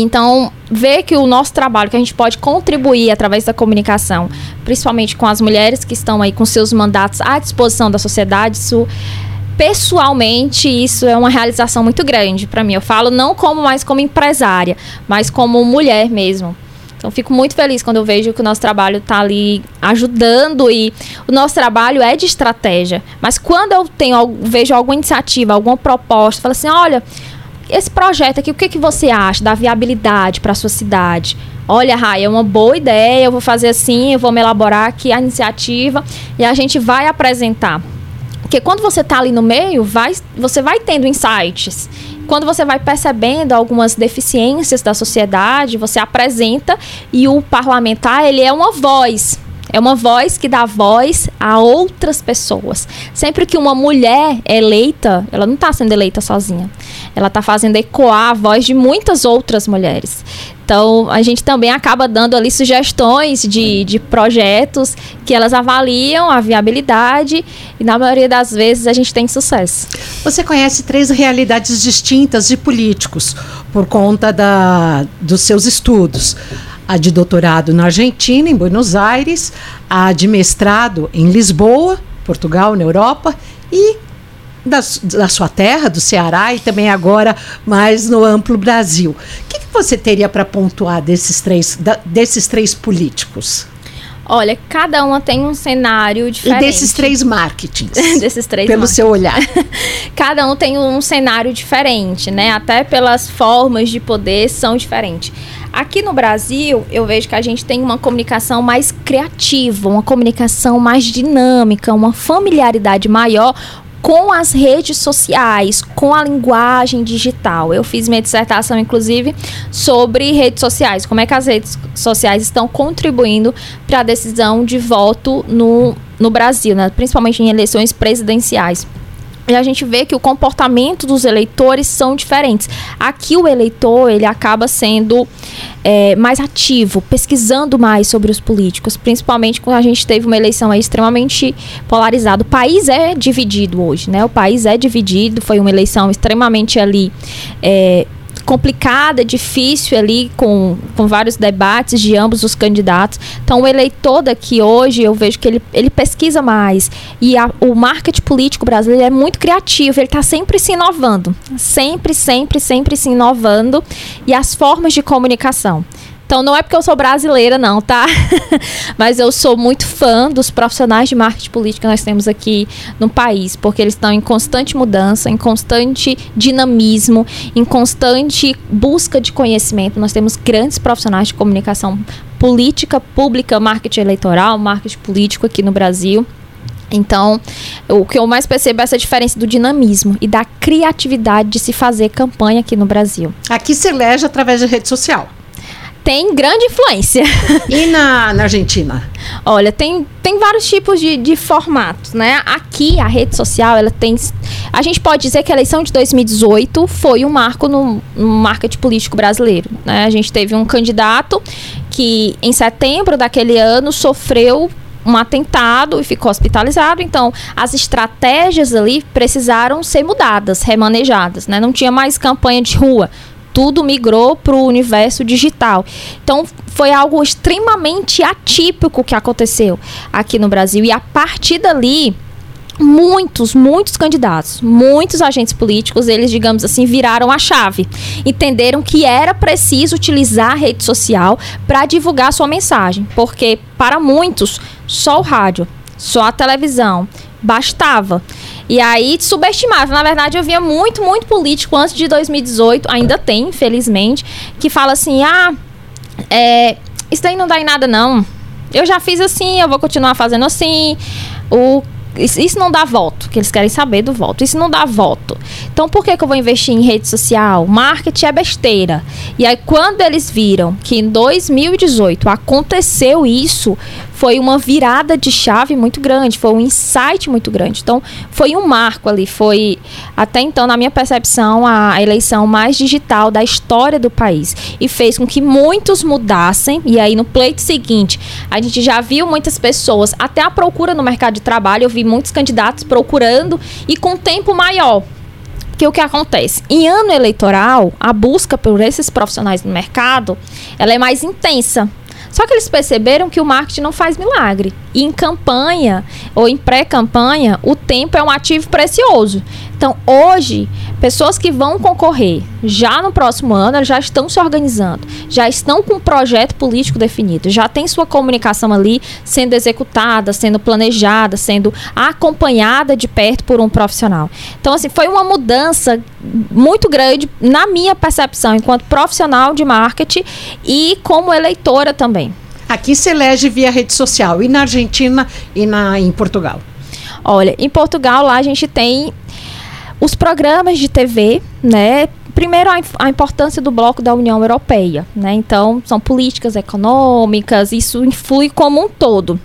então, ver que o nosso trabalho, que a gente pode contribuir através da comunicação, principalmente com as mulheres que estão aí com seus mandatos à disposição da sociedade, isso pessoalmente isso é uma realização muito grande para mim. Eu falo não como mais como empresária, mas como mulher mesmo. Então fico muito feliz quando eu vejo que o nosso trabalho está ali ajudando e o nosso trabalho é de estratégia. Mas quando eu tenho vejo alguma iniciativa, alguma proposta, falo assim, olha, esse projeto aqui, o que, que você acha da viabilidade para a sua cidade? Olha, Rai, é uma boa ideia, eu vou fazer assim, eu vou me elaborar aqui a iniciativa e a gente vai apresentar. Porque quando você está ali no meio, vai, você vai tendo insights. Quando você vai percebendo algumas deficiências da sociedade, você apresenta e o parlamentar, ele é uma voz é uma voz que dá voz a outras pessoas. Sempre que uma mulher é eleita, ela não está sendo eleita sozinha. Ela está fazendo ecoar a voz de muitas outras mulheres. Então, a gente também acaba dando ali sugestões de, de projetos que elas avaliam a viabilidade e, na maioria das vezes, a gente tem sucesso. Você conhece três realidades distintas de políticos por conta da, dos seus estudos a de doutorado na Argentina, em Buenos Aires, a de mestrado em Lisboa, Portugal, na Europa, e da, da sua terra, do Ceará, e também agora mais no amplo Brasil. O que, que você teria para pontuar desses três, da, desses três políticos? Olha, cada uma tem um cenário diferente. E desses três *laughs* marketings. desses três Pelo seu olhar. *laughs* cada um tem um cenário diferente, né? Até pelas formas de poder são diferentes. Aqui no Brasil, eu vejo que a gente tem uma comunicação mais criativa, uma comunicação mais dinâmica, uma familiaridade maior com as redes sociais, com a linguagem digital. Eu fiz minha dissertação, inclusive, sobre redes sociais, como é que as redes sociais estão contribuindo para a decisão de voto no, no Brasil, né? principalmente em eleições presidenciais. E a gente vê que o comportamento dos eleitores são diferentes. Aqui o eleitor ele acaba sendo é, mais ativo, pesquisando mais sobre os políticos, principalmente quando a gente teve uma eleição extremamente polarizada. O país é dividido hoje, né? O país é dividido, foi uma eleição extremamente ali é, complicada, difícil ali, com, com vários debates de ambos os candidatos. Então, o eleitor daqui hoje, eu vejo que ele, ele pesquisa mais. E a, o marketing político brasileiro é muito criativo, ele está sempre se inovando. Sempre, sempre, sempre se inovando. E as formas de comunicação. Então não é porque eu sou brasileira, não, tá? *laughs* Mas eu sou muito fã dos profissionais de marketing político que nós temos aqui no país, porque eles estão em constante mudança, em constante dinamismo, em constante busca de conhecimento. Nós temos grandes profissionais de comunicação política, pública, marketing eleitoral, marketing político aqui no Brasil. Então, o que eu mais percebo é essa diferença do dinamismo e da criatividade de se fazer campanha aqui no Brasil. Aqui se elege através de rede social tem grande influência. *laughs* E na, na Argentina? Olha, tem, tem vários tipos de, de formatos, né? Aqui, a rede social, ela tem... A gente pode dizer que a eleição de 2018 foi um marco no, no marketing político brasileiro, né? A gente teve um candidato que, em setembro daquele ano, sofreu um atentado e ficou hospitalizado. Então, as estratégias ali precisaram ser mudadas, remanejadas, né? Não tinha mais campanha de rua tudo migrou para o universo digital. Então, foi algo extremamente atípico que aconteceu aqui no Brasil. E a partir dali, muitos, muitos candidatos, muitos agentes políticos, eles, digamos assim, viraram a chave. Entenderam que era preciso utilizar a rede social para divulgar sua mensagem, porque para muitos, só o rádio, só a televisão bastava. E aí subestimava. Na verdade, eu via muito, muito político antes de 2018, ainda tem, infelizmente, que fala assim: ah, é, isso daí não dá em nada, não. Eu já fiz assim, eu vou continuar fazendo assim. O isso, isso, não dá voto, que eles querem saber do voto. Isso não dá voto. Então, por que, que eu vou investir em rede social? Marketing é besteira. E aí, quando eles viram que em 2018 aconteceu isso, foi uma virada de chave muito grande, foi um insight muito grande. Então, foi um marco ali, foi até então, na minha percepção, a eleição mais digital da história do país e fez com que muitos mudassem. E aí, no pleito seguinte, a gente já viu muitas pessoas, até a procura no mercado de trabalho, eu vi muitos candidatos procurando e com tempo maior que o que acontece? Em ano eleitoral, a busca por esses profissionais no mercado, ela é mais intensa. Só que eles perceberam que o marketing não faz milagre. E em campanha ou em pré-campanha, o tempo é um ativo precioso. Então, hoje, pessoas que vão concorrer já no próximo ano, já estão se organizando, já estão com um projeto político definido, já tem sua comunicação ali sendo executada, sendo planejada, sendo acompanhada de perto por um profissional. Então, assim, foi uma mudança muito grande na minha percepção enquanto profissional de marketing e como eleitora também. Aqui se elege via rede social e na Argentina e na, em Portugal. Olha, em Portugal lá a gente tem os programas de TV, né? Primeiro, a, importância do bloco da União Europeia, né? Então, são políticas econômicas, isso influi como um todo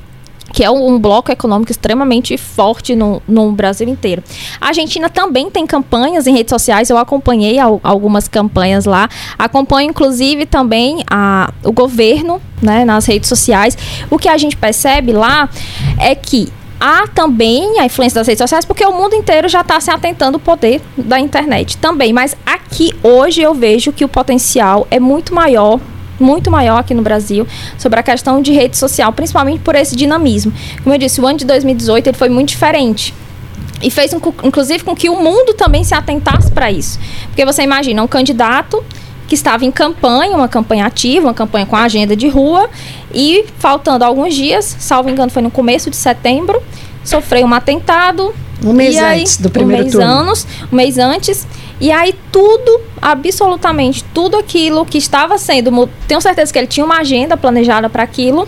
que é um, bloco econômico extremamente forte no, no, Brasil inteiro. A Argentina também tem campanhas em redes sociais, eu acompanhei al, algumas campanhas lá, acompanho inclusive também a, o governo né, nas redes sociais. O que a gente percebe lá é que há também a influência das redes sociais, porque o mundo inteiro já está se atentando ao poder da internet também. Mas aqui, hoje, eu vejo que o potencial é muito maior muito maior aqui no Brasil sobre a questão de rede social, principalmente por esse dinamismo. Como eu disse, o ano de 2018 ele foi muito diferente. E fez, um, inclusive, com que o mundo também se atentasse para isso. Porque você imagina um candidato que estava em campanha, uma campanha ativa, uma campanha com agenda de rua, e faltando alguns dias, salvo engano, foi no começo de setembro, sofreu um atentado. Um mês aí, antes do primeiro um mês turno. Anos, um mês antes. E aí tudo, absolutamente tudo aquilo que estava sendo, tenho certeza que ele tinha uma agenda planejada para aquilo,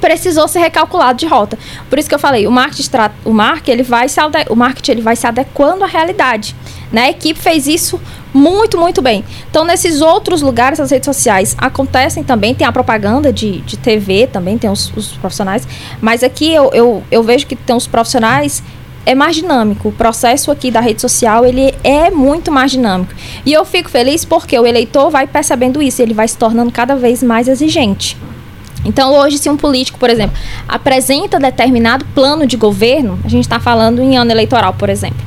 precisou ser recalculado de rota. Por isso que eu falei, o marketing, o marketing ele vai se o marketing ele vai se adequando à realidade. Né? A equipe fez isso muito, muito bem. Então, nesses outros lugares, as redes sociais acontecem também, tem a propaganda de, de TV também, tem os, os profissionais, mas aqui eu, eu, eu vejo que tem os profissionais é mais dinâmico. O processo aqui da rede social, ele é muito mais dinâmico. E eu fico feliz porque o eleitor vai percebendo isso, ele vai se tornando cada vez mais exigente. Então, hoje, se um político, por exemplo, apresenta determinado plano de governo, a gente está falando em ano eleitoral, por exemplo,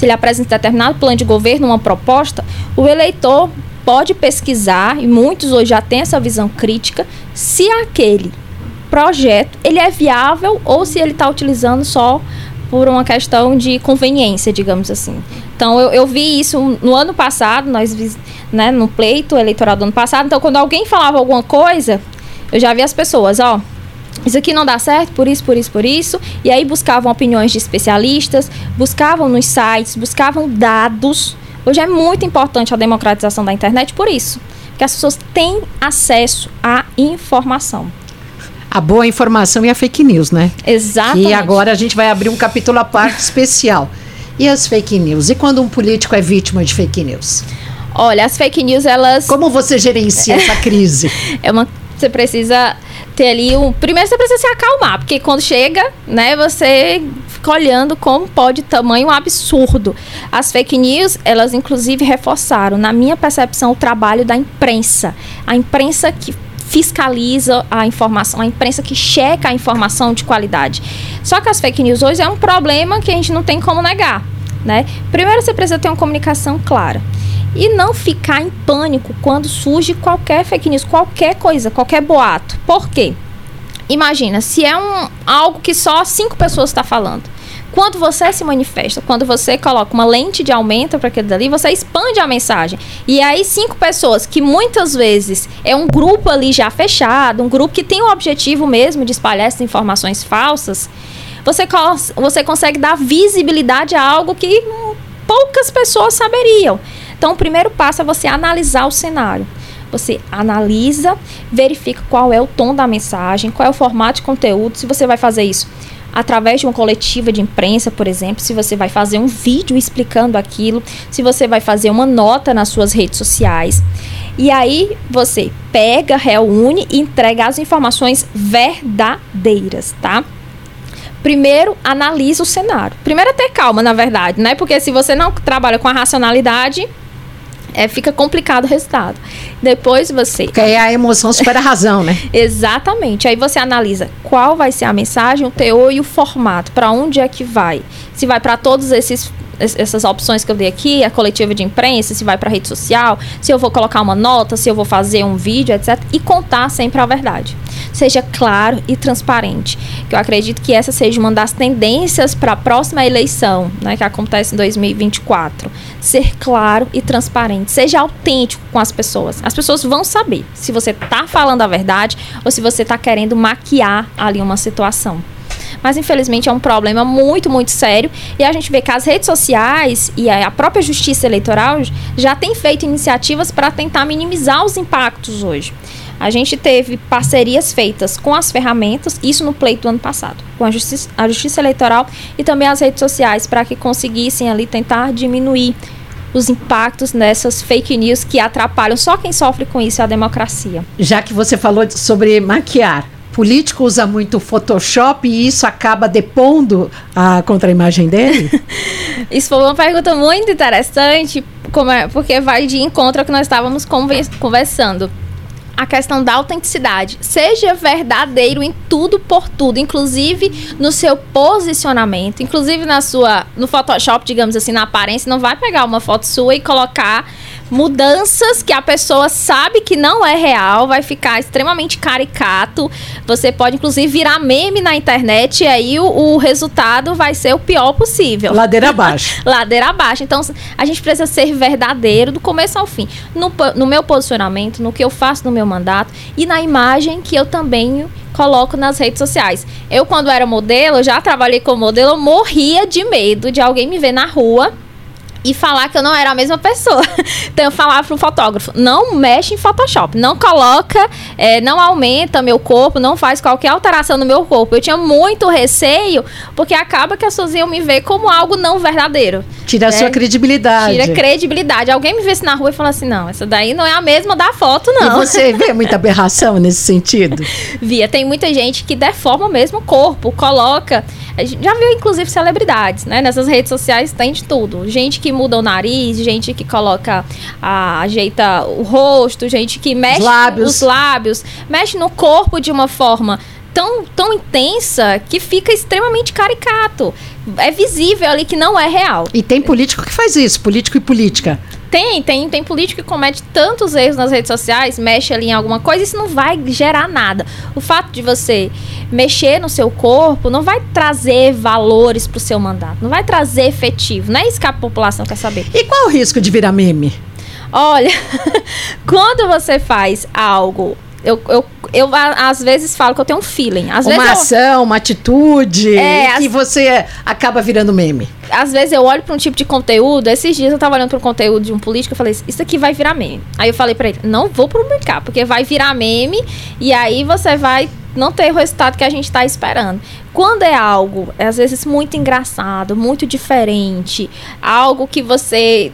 se ele apresenta determinado plano de governo, uma proposta, o eleitor pode pesquisar, e muitos hoje já têm essa visão crítica, se aquele projeto ele é viável ou se ele está utilizando só por uma questão de conveniência, digamos assim. Então, eu, eu vi isso no ano passado, nós vi, né, no pleito eleitoral do ano passado. Então, quando alguém falava alguma coisa, eu já vi as pessoas, ó, isso aqui não dá certo por isso, por isso, por isso. E aí buscavam opiniões de especialistas, buscavam nos sites, buscavam dados. Hoje é muito importante a democratização da internet por isso. Porque as pessoas têm acesso à informação. A boa informação e a fake news, né? Exatamente. E agora a gente vai abrir um capítulo à parte especial. E as fake news? E quando um político é vítima de fake news? Olha, as fake news, elas. Como você gerencia essa crise? *laughs* É uma você precisa ter ali um. Primeiro você precisa se acalmar, porque quando chega, né, você fica olhando como pode tamanho absurdo. As fake news, elas inclusive reforçaram, na minha percepção, o trabalho da imprensa. A imprensa que fiscaliza a informação, a imprensa que checa a informação de qualidade. Só que as fake news hoje é um problema que a gente não tem como negar. Né? Primeiro você precisa ter uma comunicação clara e não ficar em pânico quando surge qualquer fake news, qualquer coisa, qualquer boato. Por quê? Imagina, se é um, algo que só cinco pessoas estão tá falando. Quando você se manifesta, quando você coloca uma lente de aumento para aquele dali, você expande a mensagem. E aí, cinco pessoas, que muitas vezes é um grupo ali já fechado, um grupo que tem o objetivo mesmo de espalhar essas informações falsas, você, você consegue dar visibilidade a algo que poucas pessoas saberiam. Então, o primeiro passo é você analisar o cenário. Você analisa, verifica qual é o tom da mensagem, qual é o formato de conteúdo, se você vai fazer isso através de uma coletiva de imprensa, por exemplo, se você vai fazer um vídeo explicando aquilo, se você vai fazer uma nota nas suas redes sociais. E aí você pega, reúne e entrega as informações verdadeiras, tá? Primeiro, analisa o cenário. Primeiro é ter calma, na verdade, né? Porque se você não trabalha com a racionalidade, é, fica complicado o resultado. Depois você. Porque aí a emoção supera a razão, né? *laughs* Exatamente. Aí você analisa qual vai ser a mensagem, o teor e o formato, para onde é que vai. Se vai para todos esses essas opções que eu dei aqui, a coletiva de imprensa, se vai para rede social, se eu vou colocar uma nota, se eu vou fazer um vídeo, etc. E contar sempre a verdade. Seja claro e transparente. Que eu acredito que essa seja uma das tendências para a próxima eleição, né, que acontece em 2024. Ser claro e transparente. Seja autêntico com as pessoas. As pessoas vão saber se você está falando a verdade ou se você está querendo maquiar ali uma situação mas infelizmente é um problema muito, muito sério. E a gente vê que as redes sociais e a própria justiça eleitoral já tem feito iniciativas para tentar minimizar os impactos hoje. A gente teve parcerias feitas com as ferramentas, isso no pleito do ano passado, com a Justiça, a justiça Eleitoral e também as redes sociais, para que conseguissem ali tentar diminuir os impactos nessas fake news que atrapalham só quem sofre com isso é a democracia. Já que você falou sobre maquiar, político usa muito Photoshop e isso acaba depondo a contra-imagem dele? *laughs* isso foi uma pergunta muito interessante, é, porque vai de encontro ao que nós estávamos conversando a questão da autenticidade. Seja verdadeiro em tudo por tudo, inclusive no seu posicionamento, inclusive na sua no Photoshop, digamos assim, na aparência, não vai pegar uma foto sua e colocar mudanças que a pessoa sabe que não é real, vai ficar extremamente caricato. Você pode, inclusive, virar meme na internet e aí o, o resultado vai ser o pior possível. Ladeira *laughs* abaixo. Ladeira abaixo. Então, a gente precisa ser verdadeiro do começo ao fim. No, no meu posicionamento, no que eu faço no meu mandato e na imagem que eu também coloco nas redes sociais. Eu, quando era modelo, já trabalhei como modelo, eu morria de medo de alguém me ver na rua e falar que eu não era a mesma pessoa. *laughs* então eu falava para o fotógrafo: não mexe em Photoshop, não coloca, é, não aumenta meu corpo, não faz qualquer alteração no meu corpo. Eu tinha muito receio, porque acaba que as pessoas iam me ver como algo não verdadeiro. Tira a sua né? credibilidade. Tira credibilidade. Alguém me visse na rua e fala assim: não, essa daí não é a mesma da foto, não. E você vê *laughs* muita aberração nesse sentido? Via. Tem muita gente que deforma mesmo o corpo, coloca. Já viu, inclusive, celebridades, né? Nessas redes sociais tem de tudo. Gente que muda o nariz, gente que coloca, a, ajeita o rosto, gente que mexe os lábios. os lábios, mexe no corpo de uma forma tão, tão intensa que fica extremamente caricato. É visível ali que não é real. E tem político que faz isso, político e política. Tem, tem, tem político que comete tantos erros nas redes sociais, mexe ali em alguma coisa, isso não vai gerar nada. O fato de você mexer no seu corpo não vai trazer valores para o seu mandato, não vai trazer efetivo. Não é isso que a população quer saber. E qual o risco de virar meme? Olha, *laughs* quando você faz algo eu, eu, eu às vezes falo que eu tenho um feeling. Às uma vezes ação, eu, uma atitude é, que as, você acaba virando meme. Às vezes eu olho para um tipo de conteúdo. Esses dias eu tava olhando para um conteúdo de um político e falei: Isso aqui vai virar meme. Aí eu falei para ele: Não vou publicar, porque vai virar meme e aí você vai não ter o resultado que a gente está esperando. Quando é algo, às vezes, muito engraçado, muito diferente, algo que você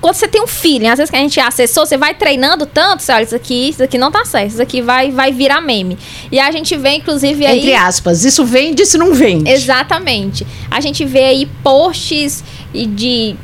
quando você tem um feeling, às vezes que a gente é assessor, você vai treinando tanto, você olha, isso aqui, isso aqui não tá certo, isso aqui vai, vai virar meme. E a gente vê, inclusive, aí. Entre aspas, isso vende, isso não vende. Exatamente. A gente vê aí posts de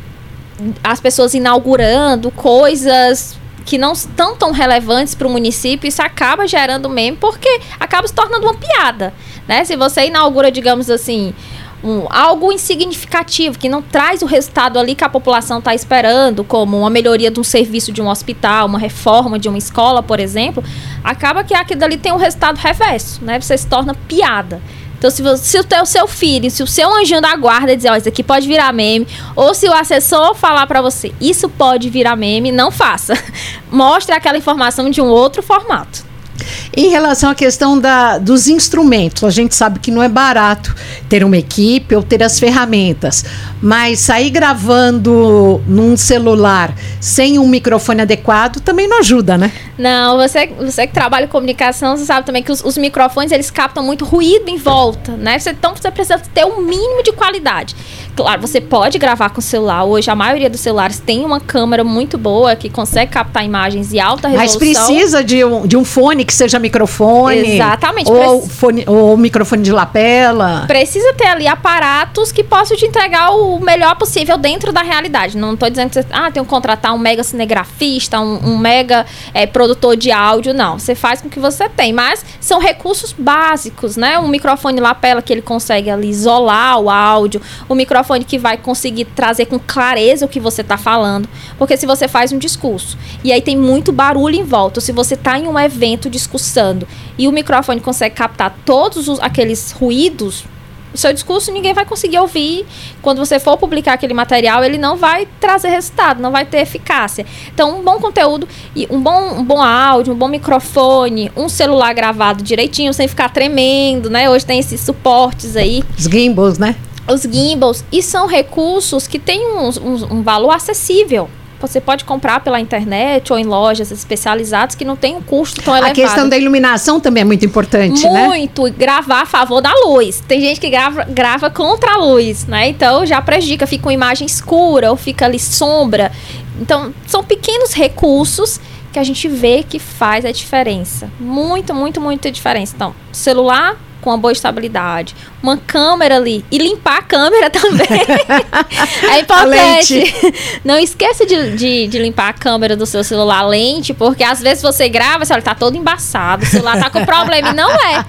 as pessoas inaugurando coisas que não estão tão relevantes para o município, isso acaba gerando meme porque acaba se tornando uma piada, né? Se você inaugura, digamos assim, um, algo insignificativo, que não traz o resultado ali que a população está esperando, como uma melhoria de um serviço de um hospital, uma reforma de uma escola, por exemplo, acaba que aquilo ali tem um resultado reverso, né? Você se torna piada. Então, se, você, se o seu filho, se o seu anjinho da guarda dizer, ó, oh, isso aqui pode virar meme, ou se o assessor falar para você, isso pode virar meme, não faça. *laughs* Mostre aquela informação de um outro formato. Em relação à questão da, dos instrumentos, a gente sabe que não é barato ter uma equipe ou ter as ferramentas, mas sair gravando num celular sem um microfone adequado também não ajuda, né? Não, você, você que trabalha em comunicação, você sabe também que os, os microfones eles captam muito ruído em volta, né? Você, então você precisa ter um mínimo de qualidade. Claro, você pode gravar com o celular. Hoje a maioria dos celulares tem uma câmera muito boa que consegue captar imagens de alta resolução. Mas precisa de um, de um fone que seja microfone. Exatamente. Ou, fone, ou microfone de lapela. Precisa ter ali aparatos que possam te entregar o melhor possível dentro da realidade. Não estou dizendo que você ah, tem que contratar um mega cinegrafista, um, um mega é, produtor de áudio. Não. Você faz com o que você tem. Mas são recursos básicos, né? Um microfone lapela que ele consegue ali isolar o áudio. O microfone microfone que vai conseguir trazer com clareza o que você está falando. Porque se você faz um discurso e aí tem muito barulho em volta, se você está em um evento discursando e o microfone consegue captar todos os, aqueles ruídos, o seu discurso ninguém vai conseguir ouvir. Quando você for publicar aquele material, ele não vai trazer resultado, não vai ter eficácia. Então, um bom conteúdo e um bom, um bom áudio, um bom microfone, um celular gravado direitinho, sem ficar tremendo, né? Hoje tem esses suportes aí. Os gimbals, né? os gimbals e são recursos que têm um, um, um, valor acessível. Você pode comprar pela internet ou em lojas especializadas que não tem um custo tão elevado. A questão da iluminação também é muito importante, muito, né? Muito, gravar a favor da luz. Tem gente que grava, grava contra a luz, né? Então já prejudica, fica uma imagem escura ou fica ali sombra. Então, são pequenos recursos que a gente vê que faz a diferença. Muito, muito, muita diferença. Então, celular com uma boa estabilidade, uma câmera ali e limpar a câmera *laughs* também. é importante. *laughs* Não esqueça de, de, de, limpar a câmera do seu celular, a lente, porque às vezes você grava, você olha, tá todo embaçado, o celular tá com problema e não é.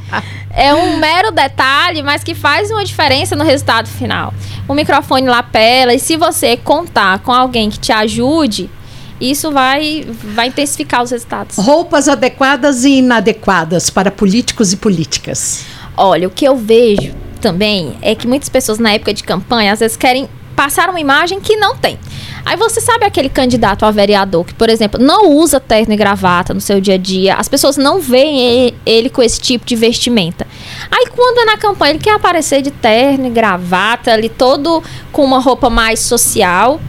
É um mero detalhe, mas que faz uma diferença no resultado final. O microfone lapela, e se você contar com alguém que te ajude, isso vai, vai intensificar os resultados. Roupas adequadas e inadequadas para políticos e políticas. Olha, o que eu vejo também é que muitas pessoas na época de campanha às vezes querem passar uma imagem que não tem. Aí você sabe aquele candidato a vereador que, por exemplo, não usa terno e gravata no seu dia a dia, as pessoas não veem ele com esse tipo de vestimenta. Aí quando é na campanha ele quer aparecer de terno e gravata, ali todo com uma roupa mais social.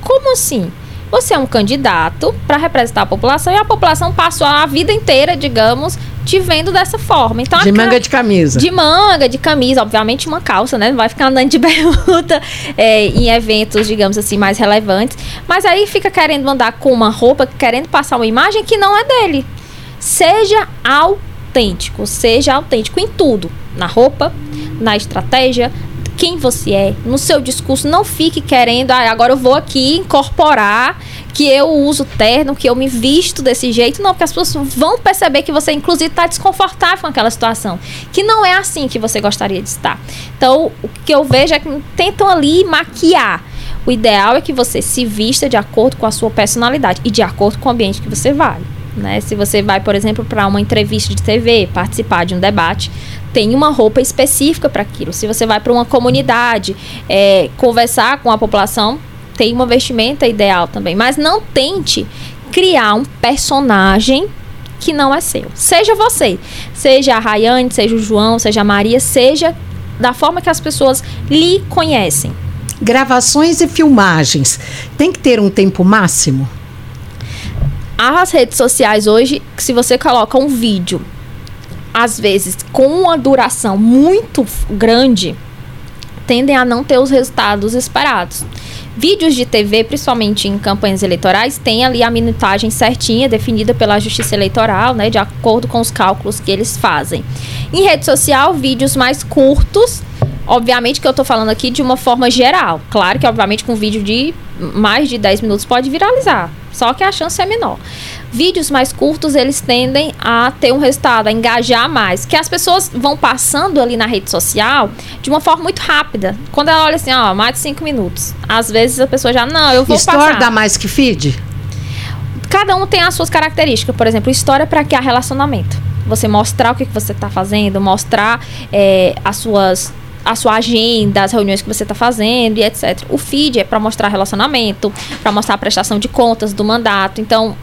Como assim? Você é um candidato para representar a população e a população passou a vida inteira, digamos, te vendo dessa forma. Então, de manga de camisa. De manga, de camisa, obviamente uma calça, né? Não vai ficar andando de *laughs* bermuda é, em eventos, digamos assim, mais relevantes. Mas aí fica querendo andar com uma roupa, querendo passar uma imagem que não é dele. Seja autêntico, seja autêntico em tudo. Na roupa, na estratégia, quem você é, no seu discurso, não fique querendo, ah, agora eu vou aqui incorporar que eu uso terno, que eu me visto desse jeito. Não, porque as pessoas vão perceber que você, inclusive, está desconfortável com aquela situação. Que não é assim que você gostaria de estar. Então, o que eu vejo é que tentam ali maquiar. O ideal é que você se vista de acordo com a sua personalidade e de acordo com o ambiente que você vai. Né? Se você vai, por exemplo, para uma entrevista de TV, participar de um debate, tem uma roupa específica para aquilo. Se você vai para uma comunidade, é, conversar com a população, tem uma vestimenta ideal também. Mas não tente criar um personagem que não é seu. Seja você, seja a Rayane, seja o João, seja a Maria, seja da forma que as pessoas lhe conhecem. Gravações e filmagens tem que ter um tempo máximo? As redes sociais hoje, se você coloca um vídeo às vezes com uma duração muito grande, tendem a não ter os resultados esperados. Vídeos de TV, principalmente em campanhas eleitorais, tem ali a minutagem certinha, definida pela Justiça Eleitoral, né, de acordo com os cálculos que eles fazem. Em rede social, vídeos mais curtos, obviamente que eu estou falando aqui de uma forma geral. Claro que, obviamente, com um vídeo de mais de 10 minutos pode viralizar, só que a chance é menor. Vídeos mais curtos, eles tendem a ter um resultado, a engajar mais. Que as pessoas vão passando ali na rede social de uma forma muito rápida. Quando ela olha assim, ó, mais de cinco minutos. Às vezes a pessoa já, não, eu vou Store passar. dá mais que feed? Cada um tem as suas características. Por exemplo, história para criar relacionamento. Você mostrar o que, que você está fazendo, mostrar é, as suas a sua agenda, as reuniões que você está fazendo e etc. O feed é para mostrar relacionamento, para mostrar a prestação de contas do mandato. Então,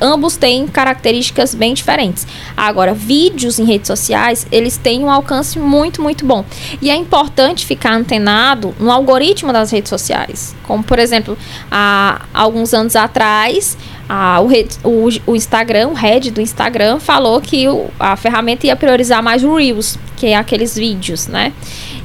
ambos têm características bem diferentes. Agora, vídeos em redes sociais, eles têm um alcance muito, muito bom. E é importante ficar antenado no algoritmo das redes sociais. Como, por exemplo, há alguns anos atrás, a, o, o, o, Instagram, o do Instagram, falou que o, a ferramenta ia priorizar mais o Reels, que é aqueles vídeos, né?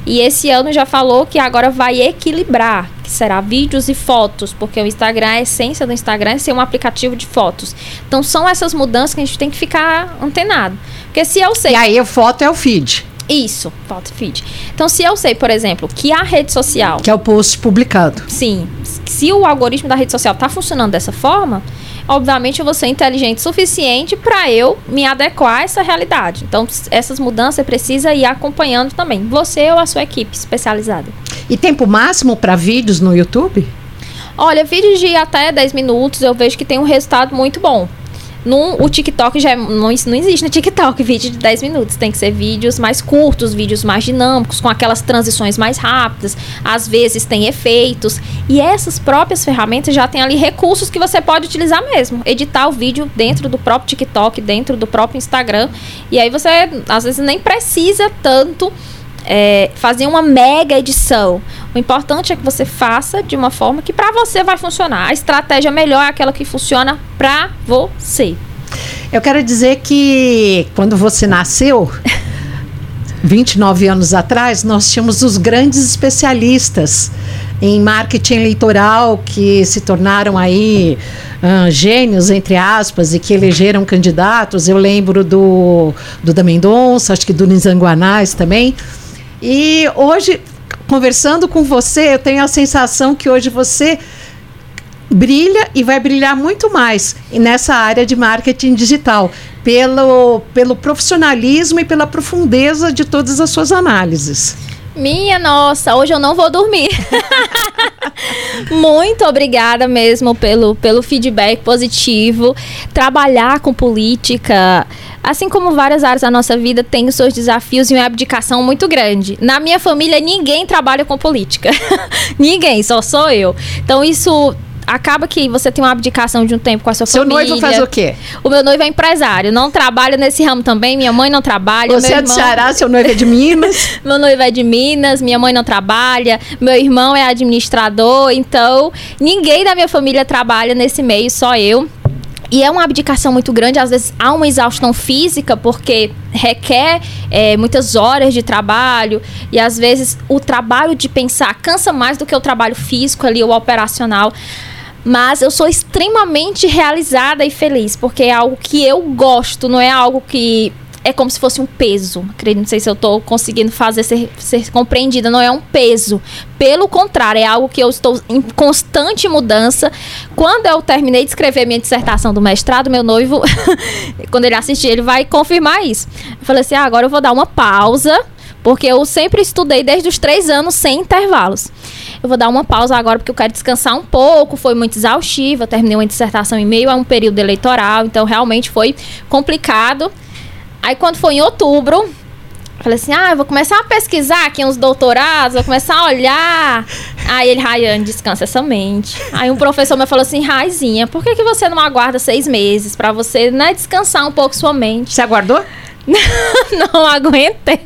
E esse ano já falou que agora vai equilibrar, que será vídeos e fotos, porque o Instagram, a essência do Instagram é ser um aplicativo de fotos. Então são essas mudanças que a gente tem que ficar antenado. Porque se eu sei. E aí a foto é o feed. Isso, foto feed. Então, se eu sei, por exemplo, que a rede social. Que é o post publicado. Sim. Se o algoritmo da rede social está funcionando dessa forma, obviamente eu vou ser inteligente o suficiente para eu me adequar a essa realidade. Então, essas mudanças precisa ir acompanhando também, você ou a sua equipe especializada. E tempo máximo para vídeos no YouTube? Olha, vídeos de até 10 minutos eu vejo que tem um resultado muito bom. No, o TikTok já é, não, não existe no TikTok vídeo de 10 minutos. Tem que ser vídeos mais curtos, vídeos mais dinâmicos, com aquelas transições mais rápidas. Às vezes tem efeitos. E essas próprias ferramentas já tem ali recursos que você pode utilizar mesmo. Editar o vídeo dentro do próprio TikTok, dentro do próprio Instagram. E aí você, às vezes, nem precisa tanto é, fazer uma mega edição. O importante é que você faça de uma forma que para você vai funcionar. A estratégia melhor é aquela que funciona para você. Eu quero dizer que quando você nasceu, *laughs* 29 anos atrás, nós tínhamos os grandes especialistas em marketing eleitoral que se tornaram aí uh, gênios, entre aspas, e que elegeram candidatos. Eu lembro do, do da Mendonça, acho que do Nizanguanais também. E hoje, conversando com você, eu tenho a sensação que hoje você brilha e vai brilhar muito mais nessa área de marketing digital, pelo, pelo profissionalismo e pela profundeza de todas as suas análises. Minha nossa, hoje eu não vou dormir. *laughs* Muito obrigada mesmo pelo, pelo feedback positivo. Trabalhar com política, assim como várias áreas da nossa vida, tem os seus desafios e uma abdicação muito grande. Na minha família, ninguém trabalha com política. *laughs* ninguém, só sou eu. Então, isso acaba que você tem uma abdicação de um tempo com a sua Seu família. Seu noivo faz o quê? O meu noivo é empresário, não trabalha nesse ramo também, minha mãe não trabalha. Você é de Ceará, seu noivo é de Minas? *laughs* meu noivo é de Minas, minha mãe não trabalha, meu irmão é administrador, então ninguém da minha família trabalha nesse meio, só eu. E é uma abdicação muito grande, às vezes há uma exaustão física, porque requer é, muitas horas de trabalho, e às vezes o trabalho de pensar cansa mais do que o trabalho físico ali, o operacional. Mas eu sou extremamente realizada e feliz, porque é algo que eu gosto, não é algo que é como se fosse um peso. Não sei se eu estou conseguindo fazer ser, ser, compreendida. Não é um peso. Pelo contrário, é algo que eu estou em constante mudança. Quando eu terminei de escrever minha dissertação do mestrado, meu noivo, *laughs* quando ele assistir, ele vai confirmar isso. Eu falei assim: ah, agora eu vou dar uma pausa porque eu sempre estudei desde os três anos sem intervalos. Eu vou dar uma pausa agora porque eu quero descansar um pouco. Foi muito exaustiva. Terminei uma dissertação em meio a um período eleitoral, então realmente foi complicado. Aí quando foi em outubro, Falei assim, ah, eu vou começar a pesquisar aqui uns doutorados, vou começar a olhar. Aí ele, Rayane, descansa essa mente. Aí um professor me falou assim, Raizinha, por que, que você não aguarda seis meses para você né, descansar um pouco sua mente? Você aguardou? *laughs* não aguentei.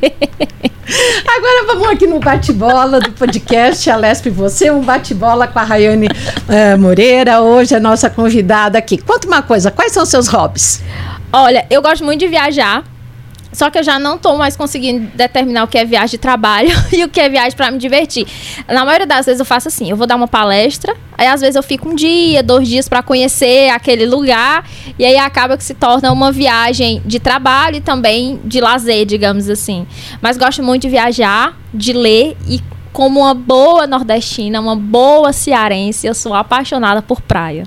Agora vamos aqui no bate-bola do podcast Alesp e Você, um bate-bola com a Rayane uh, Moreira, hoje a nossa convidada aqui. Conta uma coisa, quais são os seus hobbies? Olha, eu gosto muito de viajar. Só que eu já não estou mais conseguindo determinar o que é viagem de trabalho *laughs* e o que é viagem para me divertir. Na maioria das vezes eu faço assim, eu vou dar uma palestra, aí às vezes eu fico um dia, dois dias para conhecer aquele lugar, e aí acaba que se torna uma viagem de trabalho e também de lazer, digamos assim. Mas gosto muito de viajar, de ler e como uma boa nordestina, uma boa cearense, eu sou apaixonada por praia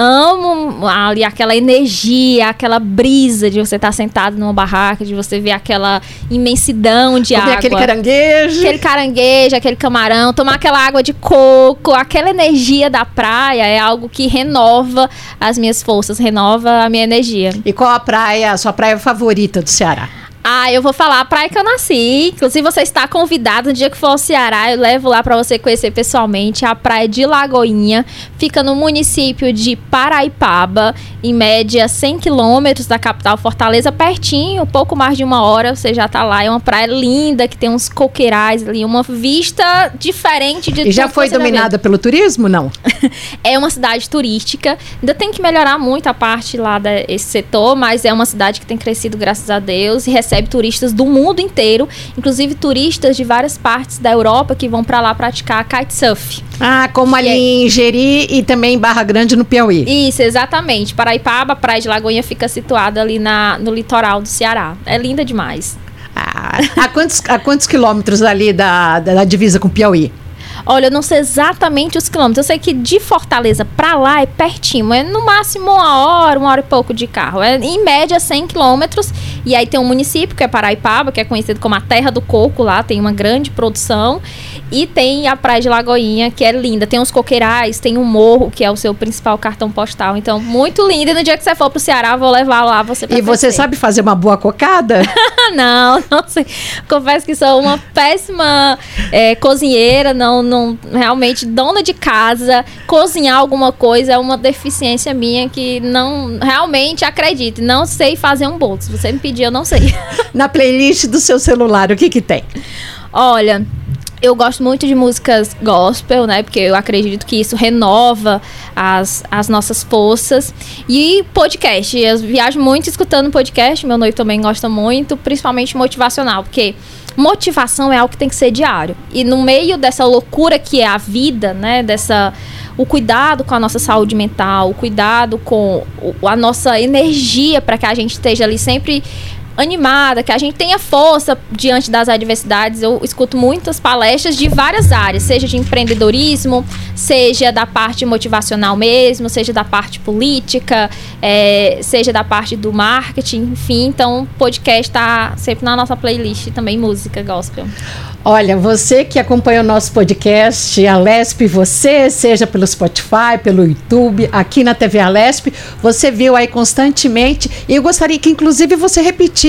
amo ali aquela energia, aquela brisa de você estar tá sentado numa barraca, de você ver aquela imensidão de Comer água. aquele caranguejo. Aquele caranguejo, aquele camarão, tomar aquela água de coco, aquela energia da praia é algo que renova as minhas forças, renova a minha energia. E qual a praia, a sua praia favorita do Ceará? Ah, eu vou falar a praia que eu nasci. Inclusive, você está convidado no dia que for ao Ceará. Eu levo lá para você conhecer pessoalmente a praia de Lagoinha. Fica no município de Paraipaba, em média 100 quilômetros da capital Fortaleza, pertinho, pouco mais de uma hora você já está lá. É uma praia linda que tem uns coqueirais ali, uma vista diferente de E já foi dominada pelo turismo? Não. *laughs* é uma cidade turística. Ainda tem que melhorar muito a parte lá desse setor, mas é uma cidade que tem crescido, graças a Deus, e recebe turistas do mundo inteiro, inclusive turistas de várias partes da Europa que vão para lá praticar kitesurf. Ah, como ali é... em Jeri e também em Barra Grande, no Piauí. Isso, exatamente. Paraipaba, Praia de Lagoinha fica situada ali na, no litoral do Ceará. É linda demais. Ah, a, quantos, a quantos quilômetros ali da, da, da divisa com o Piauí? Olha, eu não sei exatamente os quilômetros. Eu sei que de Fortaleza para lá é pertinho. É no máximo uma hora, uma hora e pouco de carro. É em média 100 quilômetros. E aí tem um município que é Paraipaba, que é conhecido como a Terra do Coco. Lá tem uma grande produção. E tem a Praia de Lagoinha, que é linda. Tem os coqueirais, tem o morro, que é o seu principal cartão postal. Então, muito linda. E no dia que você for pro Ceará, vou levar lá você pra E você sabe fazer uma boa cocada? *laughs* não, não sei. Confesso que sou uma péssima é, cozinheira. Não, não, realmente, dona de casa, cozinhar alguma coisa é uma deficiência minha que não, realmente, acredite, não sei fazer um bolo. Se você me pedir, eu não sei. *laughs* Na playlist do seu celular, o que que tem? Olha, eu gosto muito de músicas gospel, né? Porque eu acredito que isso renova as, as nossas forças. E podcast. Eu viajo muito escutando podcast. Meu noivo também gosta muito, principalmente motivacional, porque motivação é algo que tem que ser diário. E no meio dessa loucura que é a vida, né? Dessa o cuidado com a nossa saúde mental, o cuidado com a nossa energia para que a gente esteja ali sempre animada, que a gente tenha força diante das adversidades. Eu escuto muitas palestras de várias áreas, seja de empreendedorismo, seja da parte motivacional mesmo, seja da parte política, é, seja da parte do marketing, enfim. Então, podcast está sempre na nossa playlist também, música gospel. Olha, você que acompanha o nosso podcast, a Lesp, você, seja pelo Spotify, pelo YouTube, aqui na TV Alesp, você viu aí constantemente. E eu gostaria que, inclusive, você repetisse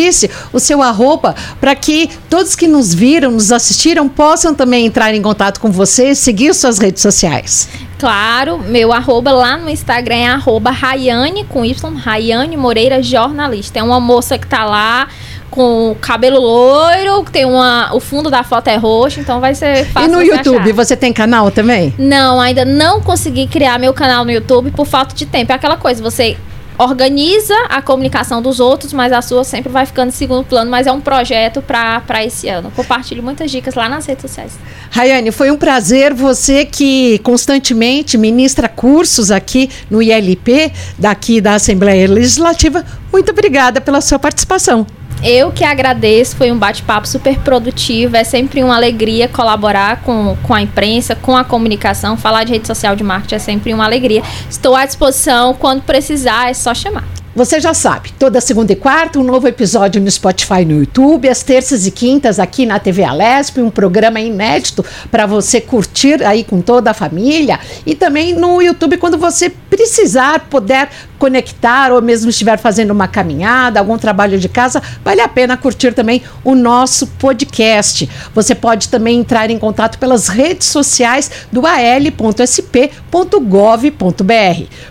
o seu arroba para que todos que nos viram, nos assistiram, possam também entrar em contato com você e seguir suas redes sociais. Claro, meu arroba lá no Instagram é arroba Rayane com Y, Rayane Moreira Jornalista. É uma moça que tá lá com cabelo loiro, tem uma. O fundo da foto é roxo, então vai ser fácil. E no YouTube, achar. você tem canal também? Não, ainda não consegui criar meu canal no YouTube por falta de tempo. É aquela coisa, você organiza a comunicação dos outros, mas a sua sempre vai ficando em segundo plano, mas é um projeto para esse ano. Compartilho muitas dicas lá nas redes sociais. Rayane, foi um prazer você que constantemente ministra cursos aqui no ILP, daqui da Assembleia Legislativa. Muito obrigada pela sua participação. Eu que agradeço, foi um bate-papo super produtivo. É sempre uma alegria colaborar com, com a imprensa, com a comunicação. Falar de rede social de marketing é sempre uma alegria. Estou à disposição. Quando precisar, é só chamar. Você já sabe, toda segunda e quarta um novo episódio no Spotify e no YouTube, às terças e quintas aqui na TV Alesp, um programa inédito para você curtir aí com toda a família e também no YouTube quando você precisar, puder conectar ou mesmo estiver fazendo uma caminhada, algum trabalho de casa, vale a pena curtir também o nosso podcast. Você pode também entrar em contato pelas redes sociais do al.sp.gov.br.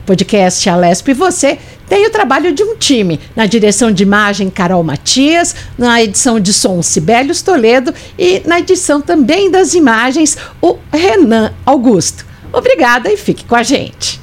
Podcast Alesp você tem o trabalho de um time, na direção de imagem Carol Matias, na edição de som Sibélios Toledo e na edição também das imagens o Renan Augusto. Obrigada e fique com a gente.